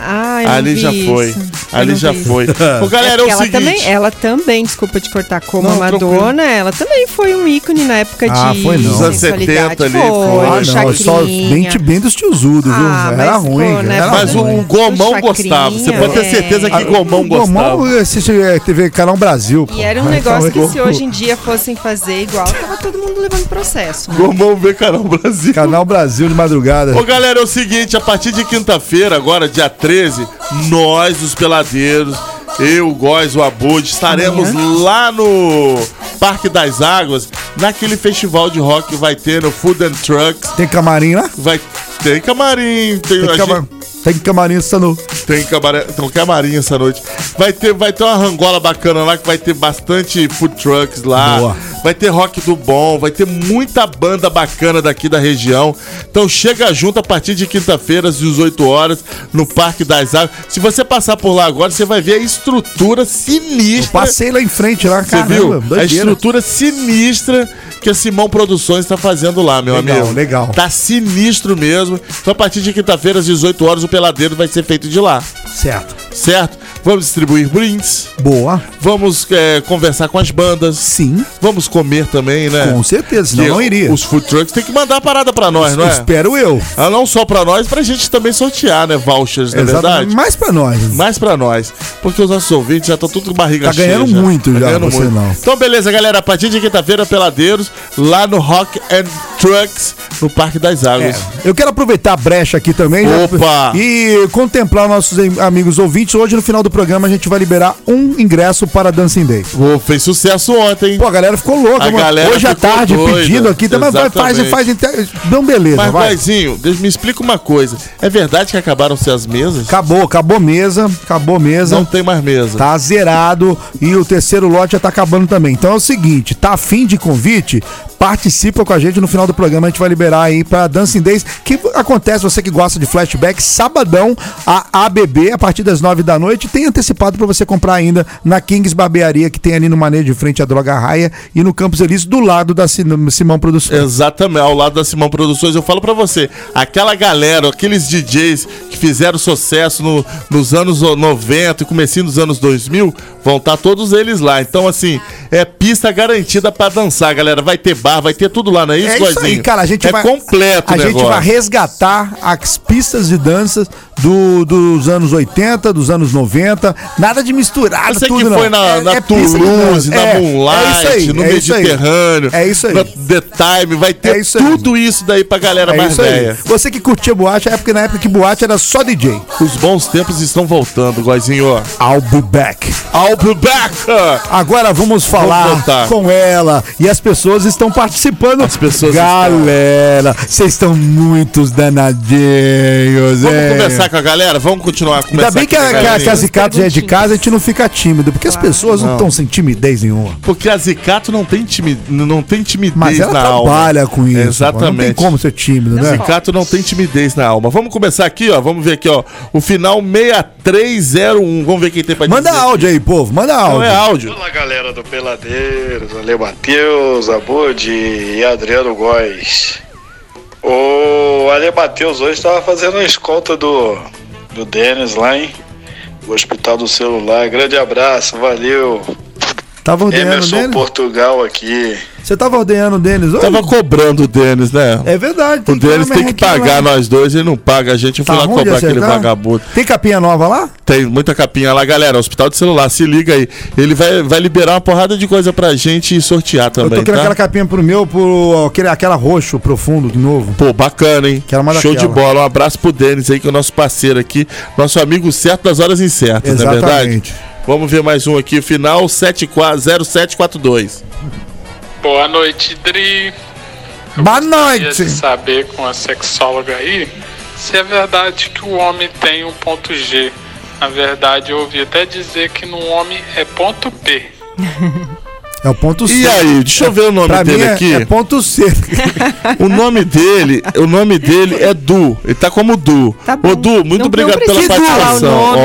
Ai, não ali já foi. isso. Ali já vi. foi. Ô, galera, é, porque o ela seguinte. também, ela também, desculpa te cortar, como Não, a Madonna, ela também foi um ícone na época Ah, de foi não. Dos anos sensualidade. 70 ali, foi. Ah, não, só bem, bem dos tiozudos, viu? Ah, era mas, ruim, pô, né, era Mas o, ruim. o Gomão gostava. Você pode ter é. certeza que Gomão O gostava. Gomão assiste é, TV Canal Brasil. E era um negócio que se hoje em dia fossem fazer igual, tava todo mundo levando processo. né? Gomão vê Canal Brasil. Canal Brasil de madrugada. Ô galera, é o seguinte, a partir de quinta-feira, agora dia 13, nós, os peladeiros, eu, o Góis, o Abud, estaremos lá no Parque das Águas, naquele festival de rock que vai ter no Food and Trucks. Tem camarim lá? Vai ter camarim, tem, Tem, a cama... gente- tem camarim essa noite. tem camarim, tem camarim essa noite. Vai ter, vai ter uma rangola bacana lá que vai ter bastante food trucks lá. Boa. Vai ter rock do bom, vai ter muita banda bacana daqui da região. Então chega junto a partir de quinta-feira às 18 horas no Parque das Águas. Se você passar por lá agora, você vai ver a estrutura sinistra. Passei lá em frente lá, Você caramba. viu? A doideira. estrutura sinistra que a Simão Produções está fazendo lá, meu Legal, amigo. legal. Tá sinistro mesmo. Então, a partir de quinta-feira, às 18 horas, o Peladeiro vai ser feito de lá. Certo. Certo? Vamos distribuir brindes. Boa. Vamos é, conversar com as bandas. Sim, Vamos comer também, né? com certeza, senão não iria. Os food trucks tem que mandar a parada pra nós, não é? Espero eu. Ah, não só pra nós, pra gente também sortear, né? Vouchers, não é verdade? Mais pra nós. Mais pra nós. Porque os nossos ouvintes já estão tudo com barriga Tá cheia. ganhando muito já, você não. Então, beleza, galera. A partir de quinta-feira, Peladeiros, lá no Rock and Trucks, no Parque das Águas. É, eu quero aproveitar a brecha aqui também já- Opa! e contemplar nossos amigos ouvintes. Hoje, no final do programa, a gente vai liberar um ingresso para Dancing Day. Pô, fez sucesso ontem. Pô, a galera ficou louca, A mano. galera Hoje à tarde doida. pedindo aqui, também vai, faz, faz, faz. Não, beleza, Mas, vai. Me explica uma coisa. É verdade que acabaram-se as mesas? Acabou, acabou mesa, acabou mesa. Não tem mais mesa. Tá zerado e o terceiro lote já tá acabando também. Então é o seguinte, tá afim de convite? Participa com a gente no final do programa, a gente vai liberar aí pra Dancing Days, que acontece, você que gosta de flashback, sabadão, a ABB, a partir das nove da noite, tem antecipado pra você comprar ainda na Kings Barbearia, que tem ali no manejo de frente à Droga Raia e no Campos Elísio, do lado da Sim- Simão Produções. Exatamente, ao lado da Simão Produções. Eu falo pra você, aquela galera, aqueles DJs que fizeram sucesso no- nos anos 90 e comecinho dos anos 2000, vão estar todos eles lá. Então, assim, é pista garantida pra dançar, galera. Vai ter bar, vai ter tudo lá, não é isso, É isso aí, cara. A gente é vai. completo A gente vai resgatar as pistas de danças do- dos anos 80, dos anos 90. Nada de misturar Você tudo, que não. foi na, É- na é Toulouse, na É, Moonlight, é isso aí, no é. Mediterrâneo, É isso aí. na The Time, vai ter É isso tudo isso daí pra galera mais isso velha. Você que curtia boate, é época na época que boate era só DJ. Os bons tempos estão voltando, Guazinho. I'll be back. I'll be back! Agora vamos falar voltar. com ela. E as pessoas estão participando. As pessoas Galera, vocês estão muitos danadinhos, Vamos hein? conversar com a galera? Vamos continuar a Ainda bem que aqui a, que a, que a Zicato já é de casa, a gente não fica tímido, porque as pessoas não estão sem timidez nenhuma. Porque a Zicato não tem, timi... não tem timidez Mas ela na trabalha alma. com isso. pô. Não tem Exatamente. como ser tímido, né? Zicato não tem timidez na alma. Vamos começar aqui, ó. Vamos ver aqui, ó. O final 6301. Vamos ver quem tem pra Manda dizer. áudio aí, povo. Manda Não áudio. é áudio. Olá galera do Peladeiros, Ale Matheus, Abud e Adriano Góes. O Ale Matheus hoje estava fazendo a escolta do, do Denis lá, hein? O Hospital do Celular. Grande abraço, valeu. Tava ordenhando o Emerson Denis? Portugal aqui. Você tava ordenhando o Denis hoje? Tava cobrando o Denis, né? É verdade. o Denis tem que pagar lá. nós dois, ele não paga a gente. Eu fui Tá lá cobrar aquele vagabundo. Tem capinha nova lá? Tem muita capinha lá, galera. Hospital de celular, se liga aí. Ele vai, vai liberar uma porrada de coisa pra gente e sortear Eu também, tô querendo tá? aquela capinha pro meu, pro aquele, aquela roxo profundo de novo. Pô, bacana, hein? Quero mais Show daquela. de bola. Um abraço pro Denis aí, que é o nosso parceiro aqui. Nosso amigo certo das horas incertas, não é verdade? Vamos ver mais um aqui. Final 74 0742. Boa noite, Dri. Boa Gostaria noite. saber com a sexóloga aí se é verdade que o homem tem um ponto G. Na verdade, eu ouvi até dizer que no homem é ponto P. É o ponto C. E aí, deixa eu ver o nome Pra dele mim é, aqui. é ponto C. O nome dele, o nome dele é Du. Ele tá como Du. Tá bom. Ô Du, muito Não- obrigado não pela precisa falar o participação. nome,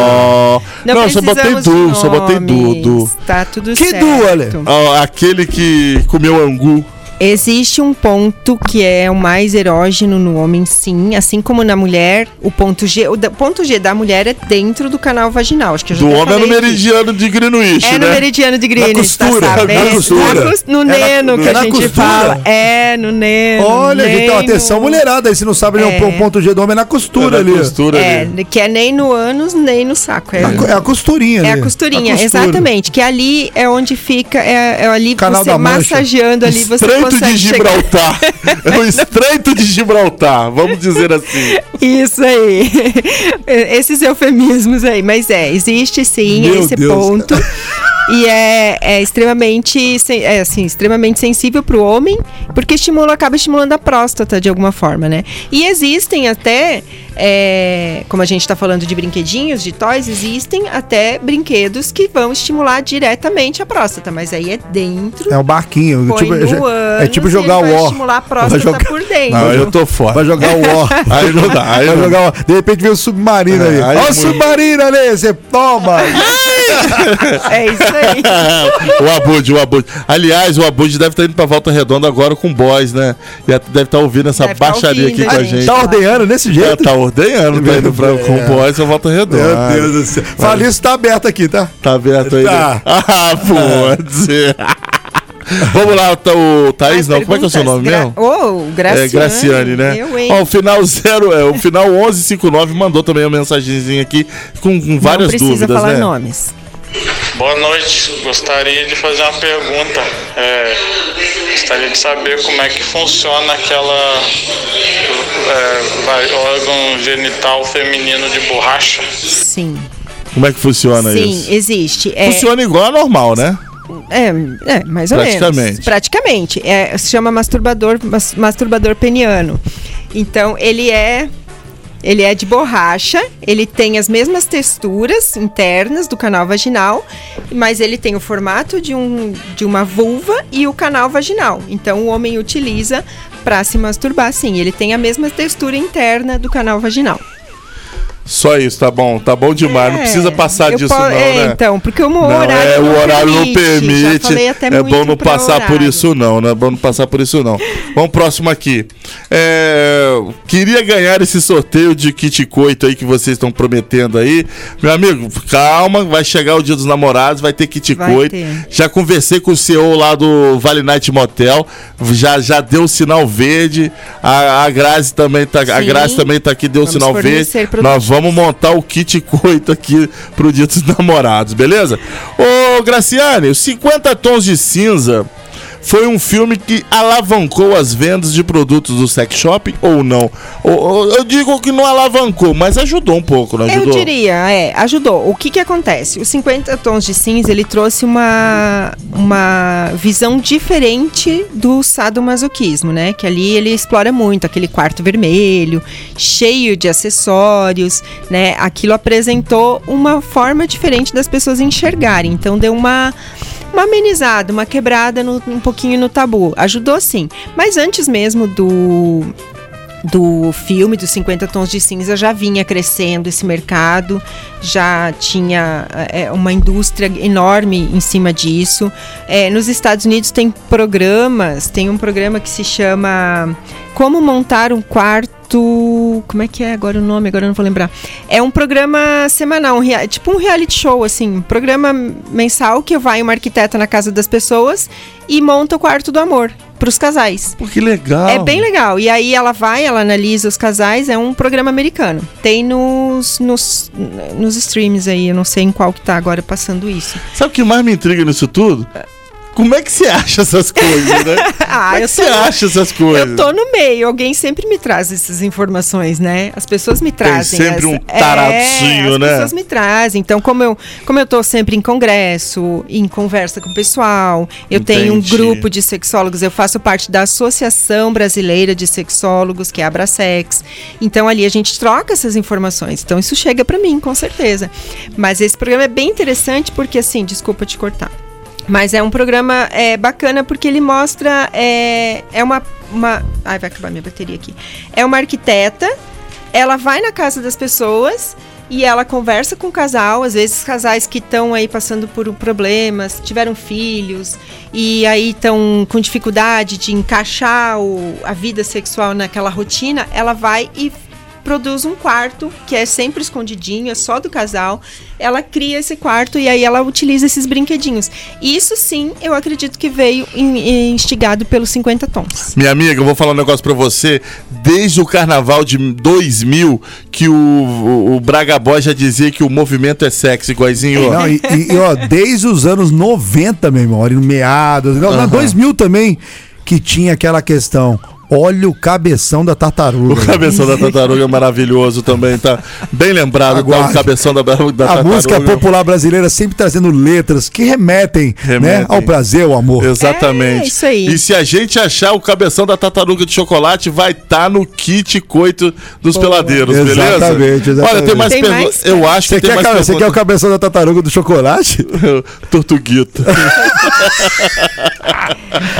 Ó. Não, Não, só botei Du, só botei Du. Tá tudo Que certo. Du, olha? Aquele que comeu angu. Existe um ponto que é o mais erógeno no homem, sim. Assim como na mulher, o ponto G. O da- ponto G da mulher é dentro do canal vaginal. Acho que eu já Do homem é no meridiano de Greenwich, É né? no meridiano de Greenwich, costura, tá sabendo? na costura. Na cos- no É na- neno que é a na gente costura? fala. É, no neno. Olha, então, nem atenção, no- mulherada. Aí se não sabe, é. É. o ponto G do homem é na costura É na ali. costura É, ali. que é nem no ânus, nem no saco. É, É a costurinha é ali. a costurinha, A costura. exatamente. Que ali é onde fica, é, é ali Canal você massageando ali, você Estreito de. Gibraltar. É o estreito de Gibraltar, vamos dizer assim. Isso aí. Esses eufemismos aí. Mas é, existe sim Meu esse Deus. ponto. E é, é extremamente, é, assim, extremamente sensível para o homem, porque estimula, acaba estimulando a próstata de alguma forma, né? E existem até, é, como a gente está falando de brinquedinhos, de toys, existem até brinquedos que vão estimular diretamente a próstata, mas aí é dentro. É um barquinho. põe tipo, no é ânus tipo jogar o vai ó. estimular a próstata jogar- por dentro. Não, eu tô fora. Vai jogar o ó. Aí não dá. Aí Vai não jogar o. De repente vem o submarino É, ali. aí Ó o muito. submarino ali, você toma. É isso aí. o Abud, o Abud. Aliás, o Abud deve estar indo pra Volta Redonda agora com boys, né? E deve estar ouvindo essa Deve tá baixaria ouvindo, aqui com a gente. Tá ordenhando desse É, jeito? tá ordenhando, tá indo pra, com boys pra Volta Redonda. Meu Deus do céu. Fala isso, tá aberto aqui, tá? Tá aberto aí. Tá. né? Ah, pode. Vamos lá, tá, o Thaís, não. Como é que é o seu nome Gra- mesmo? Ô, Graciane. É Graciane, né? Eu, hein? Ó, o final zero, é, o final 1159 mandou também uma mensagenzinha aqui com, com várias Não precisa dúvidas, falar né? nomes. Boa noite, gostaria de fazer uma pergunta. É, gostaria de saber como é que funciona aquela é, órgão genital feminino de borracha. Sim. Como é que funciona Sim, isso? existe. É, Funciona igual a normal, né? É, é, mais ou Praticamente. menos. Praticamente. É, se chama masturbador, mas- masturbador peniano. Então, ele é ele é de borracha, ele tem as mesmas texturas internas do canal vaginal, mas ele tem o formato de, um, de uma vulva e o canal vaginal. Então, o homem utiliza para se masturbar, sim. Ele tem a mesma textura interna do canal vaginal. Só isso, tá bom, tá bom demais. não É, precisa passar disso, po- não, é, né? Então, porque o Não, horário é, não o horário não Já permite. falei até É bom não passar por horário. isso, não, né? É bom não passar por isso, não. Vamos próximo aqui. É, queria ganhar esse sorteio de kit coito aí que vocês estão prometendo aí. Meu amigo, calma, vai chegar o dia dos namorados, vai ter kit Vai coito. ter. Já conversei com o CEO lá do Vale Night Motel, já, já deu o sinal verde. A, a Grazi também tá, a Sim. Grazi também tá aqui, deu o sinal verde. Nós vamos montar o kit coito aqui pro Dia dos Namorados, beleza? Ô, Graciane, os 50 Tons de Cinza foi um filme que alavancou as vendas de produtos do sex shop ou não? Eu digo que não alavancou, mas ajudou um pouco, não Eu ajudou? diria, é, ajudou. O que que acontece? Os 50 tons de cinza, ele trouxe uma, uma visão diferente do sadomasoquismo, né? Que ali ele explora muito aquele quarto vermelho, cheio de acessórios, né? Aquilo apresentou uma forma diferente das pessoas enxergarem. Então deu uma uma amenizada, uma quebrada no- um pouquinho no tabu. Ajudou sim. Mas antes mesmo do do filme dos 50 tons de cinza já vinha crescendo esse mercado, já tinha é, uma indústria enorme em cima disso. É, nos Estados Unidos tem programas, tem um programa que se chama Como Montar um Quarto. Como é que é agora o nome? Agora eu não vou lembrar. É um programa semanal, um rea- tipo um reality show, assim, um programa mensal que vai uma arquiteta na casa das pessoas e monta o quarto do amor para os casais. Pô, que legal. É bem legal. E aí ela vai, ela analisa os casais, é um programa americano. Tem nos, nos, nos streams aí, eu não sei em qual que tá agora passando isso. Sabe o que mais me intriga nisso tudo? Como é que você acha essas coisas, né? Ah, Como é que você no- acha essas coisas? Eu tô no meio, alguém sempre me traz essas informações, né? As pessoas me trazem. sempre as- um taradinho, é, as né? pessoas me trazem. Então, como eu, como eu tô sempre em congresso, em conversa com o pessoal, eu tenho um Entendi. grupo de sexólogos, eu faço parte da Associação Brasileira de Sexólogos, que é a Abrasex. Então, ali a gente troca essas informações. Então, isso chega pra mim, com certeza. Mas esse programa é bem interessante porque, assim, desculpa te cortar. Mas é um programa é, bacana porque ele mostra. É, é uma, uma. Ai, vai acabar minha bateria aqui. É uma arquiteta, ela vai na casa das pessoas e ela conversa com o casal, às vezes casais que estão aí passando por problemas, tiveram filhos e aí estão com dificuldade de encaixar o- a vida sexual naquela rotina, ela vai e produz um quarto que é sempre escondidinho, é só do casal. Ela cria esse quarto e aí ela utiliza esses brinquedinhos. Isso sim, eu acredito que veio in- in- instigado pelos 50 tons. Minha amiga, eu vou falar um negócio pra você. Desde o carnaval de 2000, que o, o, o Braga Boy já dizia que o movimento é sexy, igualzinho. ó. Não, e, e, ó, desde os anos 90, meu irmão, meados, na 2000 também, que tinha aquela questão. Olha o cabeção da tartaruga. O cabeção da tartaruga é maravilhoso também, tá bem lembrado, tá? Aguarde. O cabeção da, da A tartaruga. música popular brasileira sempre trazendo letras que remetem, né, Remetem. ao prazer, ao amor. Exatamente. É, isso aí. E se a gente achar o cabeção da tartaruga de chocolate, vai estar no kit coito dos peladeiros, beleza? Exatamente, exatamente. Olha, tem mais perguntas. Eu acho Você que tem quer, mais ca- você quer o perguntas. cabeção da tartaruga do chocolate? Tortuguita.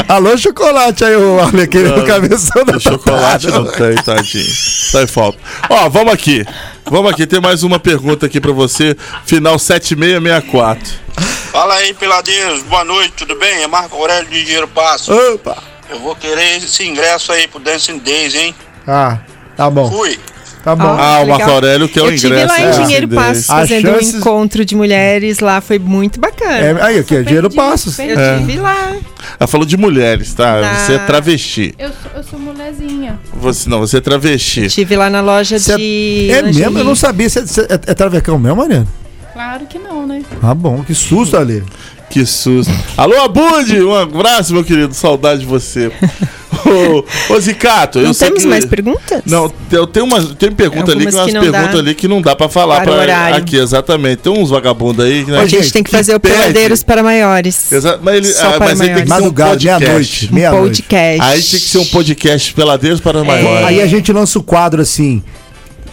Alô, chocolate aí, o Arlequim, o cabeção da O chocolate não tem, tadinho. Tá em falta. Ó, vamos aqui. Vamos aqui, tem mais uma pergunta aqui pra você. Final 7664. Fala aí, peladeiros. Boa noite, tudo bem? É Marco Aurélio de Dinheiro Passo. Opa! Eu vou querer esse ingresso aí pro Dancing Days, hein? Ah, tá bom, Fui. Tá bom. Ah, o legal. Marco Aurélio que é o eu tive ingresso. lá em? Dinheiro Desse. Passo As fazendo chances- um encontro de mulheres lá, foi muito bacana. É, aí, aqui é dinheiro passos. Eu É. tive lá. Ela falou de mulheres, tá? Na- Você é travesti. Eu sou, eu sou mulherzinha. Você, não, você é travesti. Tive lá na loja Você é- de. É mesmo? Eu não sabia. Você, você é, é travecão mesmo, Mariana? Claro que não, né? Ah, bom, que susto ali. Que susto. Alô, Abud! Um abraço, meu querido. Saudade de você. ô, ô, Zicato, eu Não sei temos que... mais perguntas? Não, eu tenho uma tem pergunta ali, Algumas que umas que não perguntas dá. ali que não dá pra falar Para o pra- horário. aqui, exatamente. Tem uns vagabundos aí, né? A gente tem que fazer o pede. Peladeiros para Maiores. Exa- mas ele, Só ah, para mas ele tem que ser um podcast. meia-noite. Um Meia-noite. podcast. Aí tem que ser um podcast peladeiros para É. maiores. Aí a gente lança o quadro assim: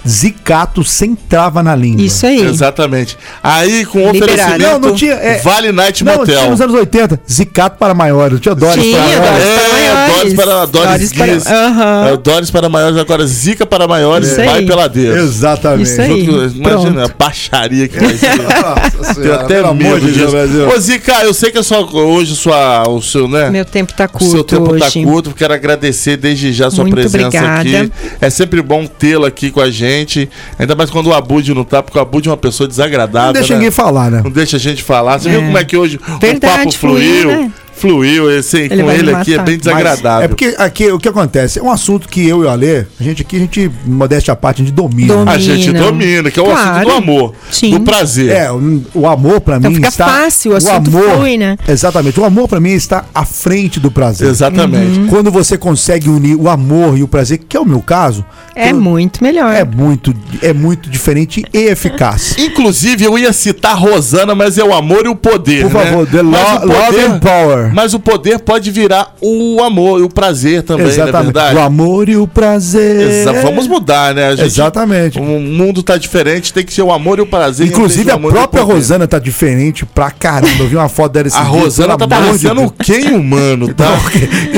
Zicato sem trava na língua. Isso aí. Exatamente. Aí com Liberado. oferecimento Não, não tinha, é- Vale Night Não, Motel. tinha nos anos 80, Zicato para maiores. Tinha Doris Tinha, para Doris maiores. para É, maiores. Doris para Doris Doris para- Guiz. Aham. É, Doris para maiores, agora Zica para maiores, Isso vai aí. peladeiro. Exatamente. Isso aí. Junto- Imagina a baixaria que vai ser. Nossa senhora, até pelo amor medo de Deus. Brasil. Ô, Zica, eu sei que é só hoje sua, o seu, né? Meu tempo tá o curto seu tempo hoje. tá curto, quero agradecer desde já a sua Muito presença obrigada. aqui. É sempre bom tê-la aqui com a gente. Ainda mais quando o Abud não tá, porque o Abud é uma pessoa desagradável. Não deixa né? ninguém falar, né? Não deixa a gente falar. Você viu É. como é que hoje o Verdade, papo fluiu, fluiu? né? Fluiu, esse, Ele com ele aqui é bem desagradável. É porque aqui o que acontece? É um assunto que eu e o Alê, a gente aqui, a gente, modéstia à parte, a gente domina. Domina. A gente domina, que é o assunto Claro. do amor, Sim. do prazer. É, o, o amor pra Então mim fica está... fácil, o assunto flui, né? Exatamente. O amor pra mim está à frente do prazer. Exatamente. Uhum. Quando você consegue unir o amor e o prazer, que é o meu caso, É eu- muito melhor. é muito, é muito diferente e eficaz. Inclusive, eu ia citar Rosana, mas é o amor e o poder. Por né? favor, the Mas lo- love and power. Mas o poder pode virar o amor e o prazer também, na Exatamente. verdade. O amor e o prazer. Exa- Vamos mudar, né? A gente- Exatamente. O mundo tá diferente, tem que ser o amor e o prazer. Inclusive, a amor própria. Rosana tá diferente pra caramba. Eu vi uma foto dela esse A dia, Rosana tá amor de parecendo quem humano, tá?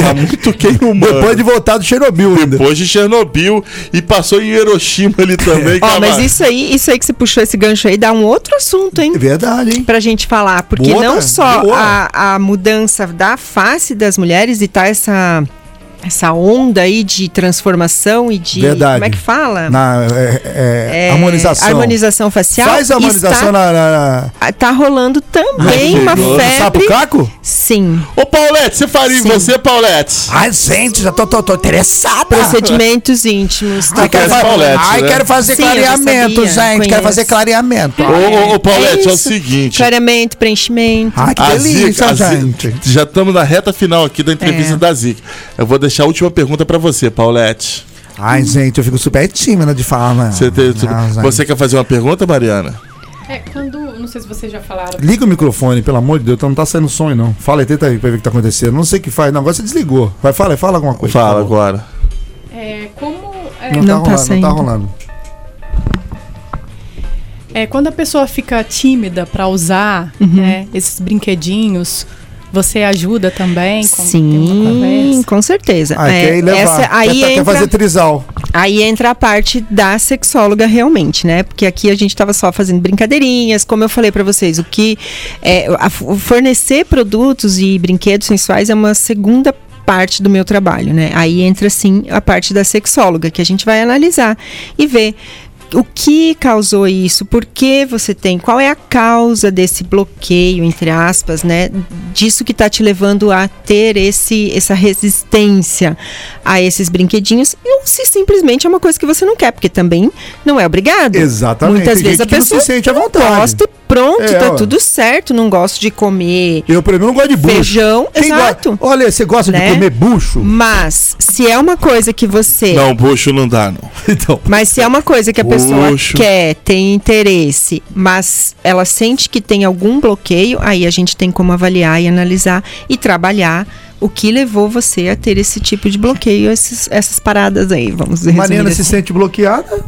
tá muito quem humano. Depois de voltar do Chernobyl ainda. Depois de Chernobyl e passou em Hiroshima ali também. Ó, que mas é isso aí, isso aí que você puxou esse gancho aí dá um outro assunto, hein? É verdade, hein? Pra gente falar, porque Boa, não tá? só a, a mudança da face das mulheres e tá essa essa onda aí de transformação e de Verdade. como é que fala? Na é, é, É, harmonização. harmonização facial. Faz a harmonização está, na, na, na- tá rolando também uma no febre. sapo-caco? Sim. Ô, Paulette, você faria em Sim. você, Paulette? Ai, gente, já tô, tô, tô interessada. Procedimentos íntimos. Ai, quero, fa- Paulette, Ai, né? quero fazer Sim, clareamento, sabia, gente. Quero conheço. fazer clareamento. Ô, ô, ô, Paulette, é, o isso. seguinte. Clareamento, preenchimento. Ai, que A delícia, Zica, a Zica- gente. já estamos na reta final aqui da entrevista É. da Zica. Eu vou deixar a última pergunta pra você, Paulette. Ai, gente, eu fico super tímida de falar, né? Você, tem- Não, você quer fazer uma pergunta, Mariana? É, quando. Não sei se vocês já falaram. Liga o microfone, pelo amor de Deus, então não tá saindo som não. Fala aí, tenta aí pra ver o que tá acontecendo. Não sei o que faz, não. Agora você desligou. Vai, fala, fala alguma coisa. Fala agora. É, como. É, Não, Não tá tá rolando, não tá saindo. rolando. é, quando a pessoa fica tímida pra usar Uhum. né, esses brinquedinhos, você ajuda também Sim, com certeza. Ah, É, quer levar. essa, aí, quer, quer entra, fazer trisal. aí entra a parte da sexóloga realmente, né? Porque aqui a gente tava só fazendo brincadeirinhas, como eu falei pra vocês, o que é, a- fornecer produtos e brinquedos sensuais é uma segunda parte do meu trabalho, né? Aí entra sim a parte da sexóloga, que a gente vai analisar e ver o que causou isso, por que você tem, qual é a causa desse bloqueio, entre aspas, né? Disso que está te levando a ter esse, essa resistência a esses brinquedinhos, ou se simplesmente é uma coisa que você não quer, porque também não é obrigado. Exatamente, Muitas tem vezes a gente que não pessoa se sente à vontade. gosta e pronto, É, tá ó. tudo certo. Não gosto de comer Eu, por exemplo, não gosto de bucho. feijão. Quem go- exato. Olha, você gosta Né? de comer bucho? Mas se é uma coisa que você. Não, bucho não dá, não. Então. Mas se é uma coisa que a pessoa quer, tem interesse, mas ela sente que tem algum bloqueio, aí a gente tem como avaliar e analisar e trabalhar o que levou você a ter esse tipo de bloqueio, esses- essas paradas aí, vamos dizer. Mariana se assim. sente bloqueada?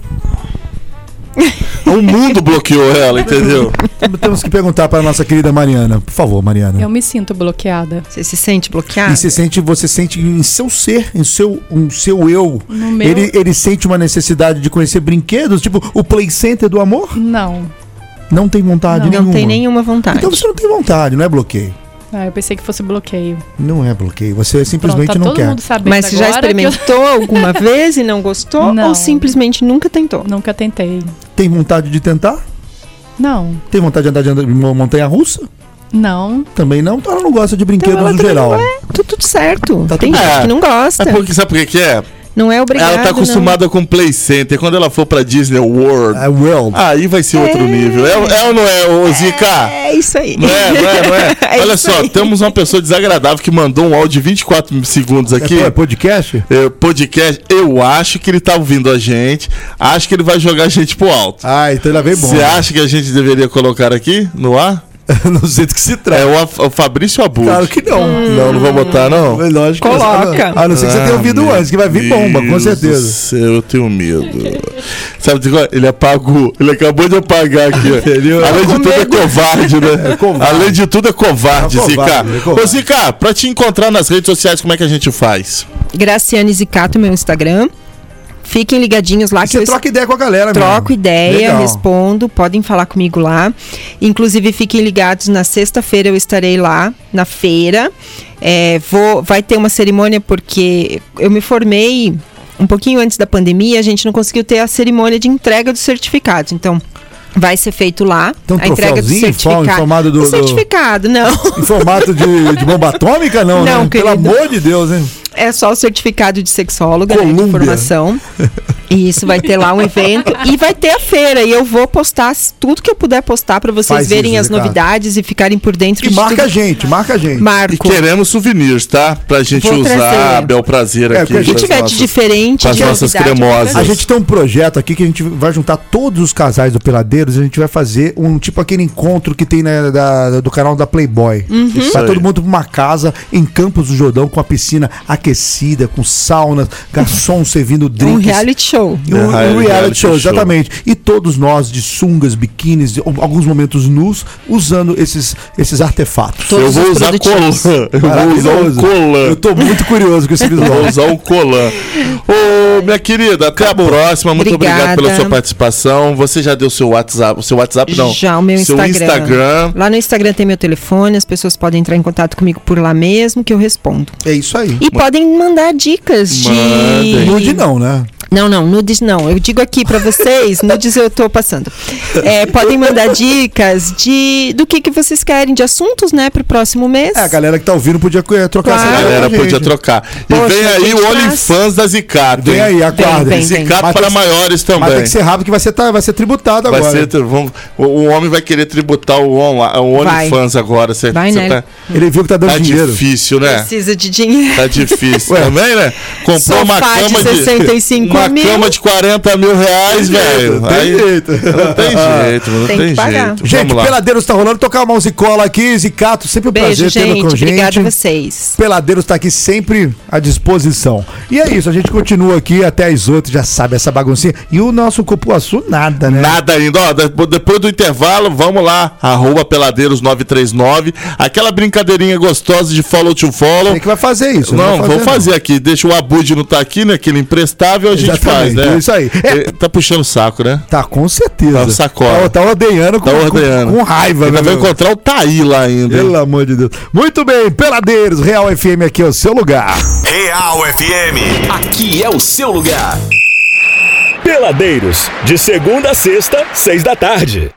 O mundo bloqueou ela, entendeu? Temos que perguntar para nossa querida Mariana. Por favor, Mariana. Eu me sinto bloqueada. Você se sente bloqueada? E você sente, você sente em seu ser, em seu, um seu eu. No meu- Ele, ele sente uma necessidade de conhecer brinquedos, tipo o play center do amor? Não. Não tem vontade Não, nenhuma. não tem nenhuma vontade. Então você não tem vontade, não é bloqueio. Ah, eu pensei que fosse bloqueio. Não é bloqueio. Você simplesmente Pronto, tá não todo quer. Mas você já que eu- experimentou alguma vez e não gostou? Não. Ou simplesmente nunca tentou? Nunca tentei. Tem vontade de tentar? Não. Tem vontade de andar de andar- de uma montanha russa? Não. Também não. Então ela não gosta de brinquedos Então ela no geral. não é. Tudo, tudo certo. Tá tem tudo gente que não gosta. É porque, sabe por que que é? Não é obrigado. ela tá acostumada com Play Center. Quando ela for pra Disney World, É world. aí vai ser outro nível. É, é ou não é, ô Zica? É isso aí. Não é, não é, não é? É Olha só, aí. temos uma pessoa desagradável que mandou um áudio de 24 segundos aqui. É, é podcast? É, podcast. Eu acho que ele tá ouvindo a gente. Acho que ele vai jogar a gente pro alto. Ah, então ela veio bom. Você acha que a gente deveria colocar aqui no ar? Não sei do que se trata. É o, Af- o Fabrício Abud. Claro que não. Não, não vou botar, não. É lógico que Coloca. não. A não ser que você tenha ouvido meu antes, que vai vir bomba, com certeza. céu, eu tenho medo. Sabe, de qual- ele apagou. Ele acabou de apagar aqui. Além de tudo, é covarde, né? É covarde. Além de tudo, é covarde, É covarde, Zica. é covarde. Ô, Zica, pra te encontrar nas redes sociais, como é que a gente faz? Graciane Zicato, meu Instagram. Fiquem ligadinhos lá que Você troca ideia com a galera, troco mesmo. ideia, Legal. respondo, podem falar comigo lá. Inclusive, fiquem ligados, na sexta-feira eu estarei lá, na feira. É, vou, vai ter uma cerimônia porque eu me formei um pouquinho antes da pandemia, a gente não conseguiu ter a cerimônia de entrega dos certificados. Então, vai ser feito lá um a entrega do em em certificado. formato do- O do- certificado, não. Em formato de, de bomba atômica, não, Não, né? Pelo amor de Deus, hein? É só o certificado de sexóloga, né, de formação. E isso vai ter lá um evento e vai ter a feira e eu vou postar tudo que eu puder postar para vocês Faz verem isso, as Ricardo. novidades e ficarem por dentro E de marca a tudo. gente, marca a gente. E Marco. queremos souvenirs, tá? Pra gente Vou usar trazer. a Bel Prazer É, aqui. porque a O que pras tiver de diferente, de nossas cremosas. A gente tem um projeto aqui que a gente vai juntar todos os casais do Peladeiros e a gente vai fazer um tipo aquele encontro que tem né, da- do canal da Playboy. Vai aí. todo mundo pra uma casa em Campos do Jordão com a piscina aquecida, com sauna, garçom servindo Um drinks. reality show. Um, um É, reality, reality show, show. exatamente. E todos nós de sungas, biquínis, alguns momentos nus, usando esses, esses artefatos. Eu Todos vou os usar colã. Eu vou usar um Maravilhoso. colã. Eu tô muito curioso com esse Vou visual. usar um colã. Ô, minha querida, até a próxima. Muito Obrigada. obrigado pela sua participação. Você já deu seu WhatsApp, o seu WhatsApp não? Já o meu seu Instagram. Instagram. Lá no Instagram tem meu telefone, as pessoas podem entrar em contato comigo por lá mesmo que eu respondo. É isso aí. E podem mandar dicas de. Nude não, né? Não, não, nudes não. Eu digo aqui pra vocês, nudes eu tô passando. É, podem mandar dicas de do que, que vocês querem, de assuntos, né, pro próximo mês. É, a galera que tá ouvindo podia trocar Claro. A essa ideia galera podia trocar. E Poxa, vem aí o. OnlyFans da Zicato. Vem? Aí. Zicato Mas para tem que- maiores Mas tem também. que ser rápido que vai ser, tá- vai ser tributado Vai agora. ser, vão- o, o homem vai querer tributar o. OnlyFans agora. Cê, Vai, cê né? tá, Ele viu que tá dando tá dinheiro. difícil, né? Precisa de dinheiro. Tá difícil Ué. também, né? Comprou uma Sofá de cama de, 65 uma mil. cama de 40 mil reais, velho. Tem Aí- jeito. Não tem jeito, não Tem tem, que pagar. jeito. Gente. Peladeiros tá rolando, tocar uma musicola aqui, Zicato, sempre um Beijo, prazer tê-lo com a gente. gente. Obrigada a vocês. Peladeiros tá aqui sempre à disposição. E é isso, a gente continua aqui até as outras, já sabe, essa baguncinha. E o nosso Cupuaçu, nada, né? Nada ainda. Ó, depois, do intervalo, vamos lá. Arroba Peladeiros939. Aquela brincadeirinha gostosa de follow to follow. Quem que vai fazer isso? Não, vai vou fazer aqui. Deixa o Abud não tá aqui, né? Aquele imprestável, a gente Exatamente, faz, né? é isso aí. É. Tá puxando o saco, né? Tá, com certeza. Tá sacola. Tá, tá odeando com, Tá com- ordenando. com, raiva, Ainda né? vai meu? encontrar o Taí lá ainda. Pelo amor de Deus. Muito bem, Peladeiros, Real FM aqui é o seu lugar. Real FM. Aqui é o seu lugar. Peladeiros, de segunda a sexta, seis da tarde.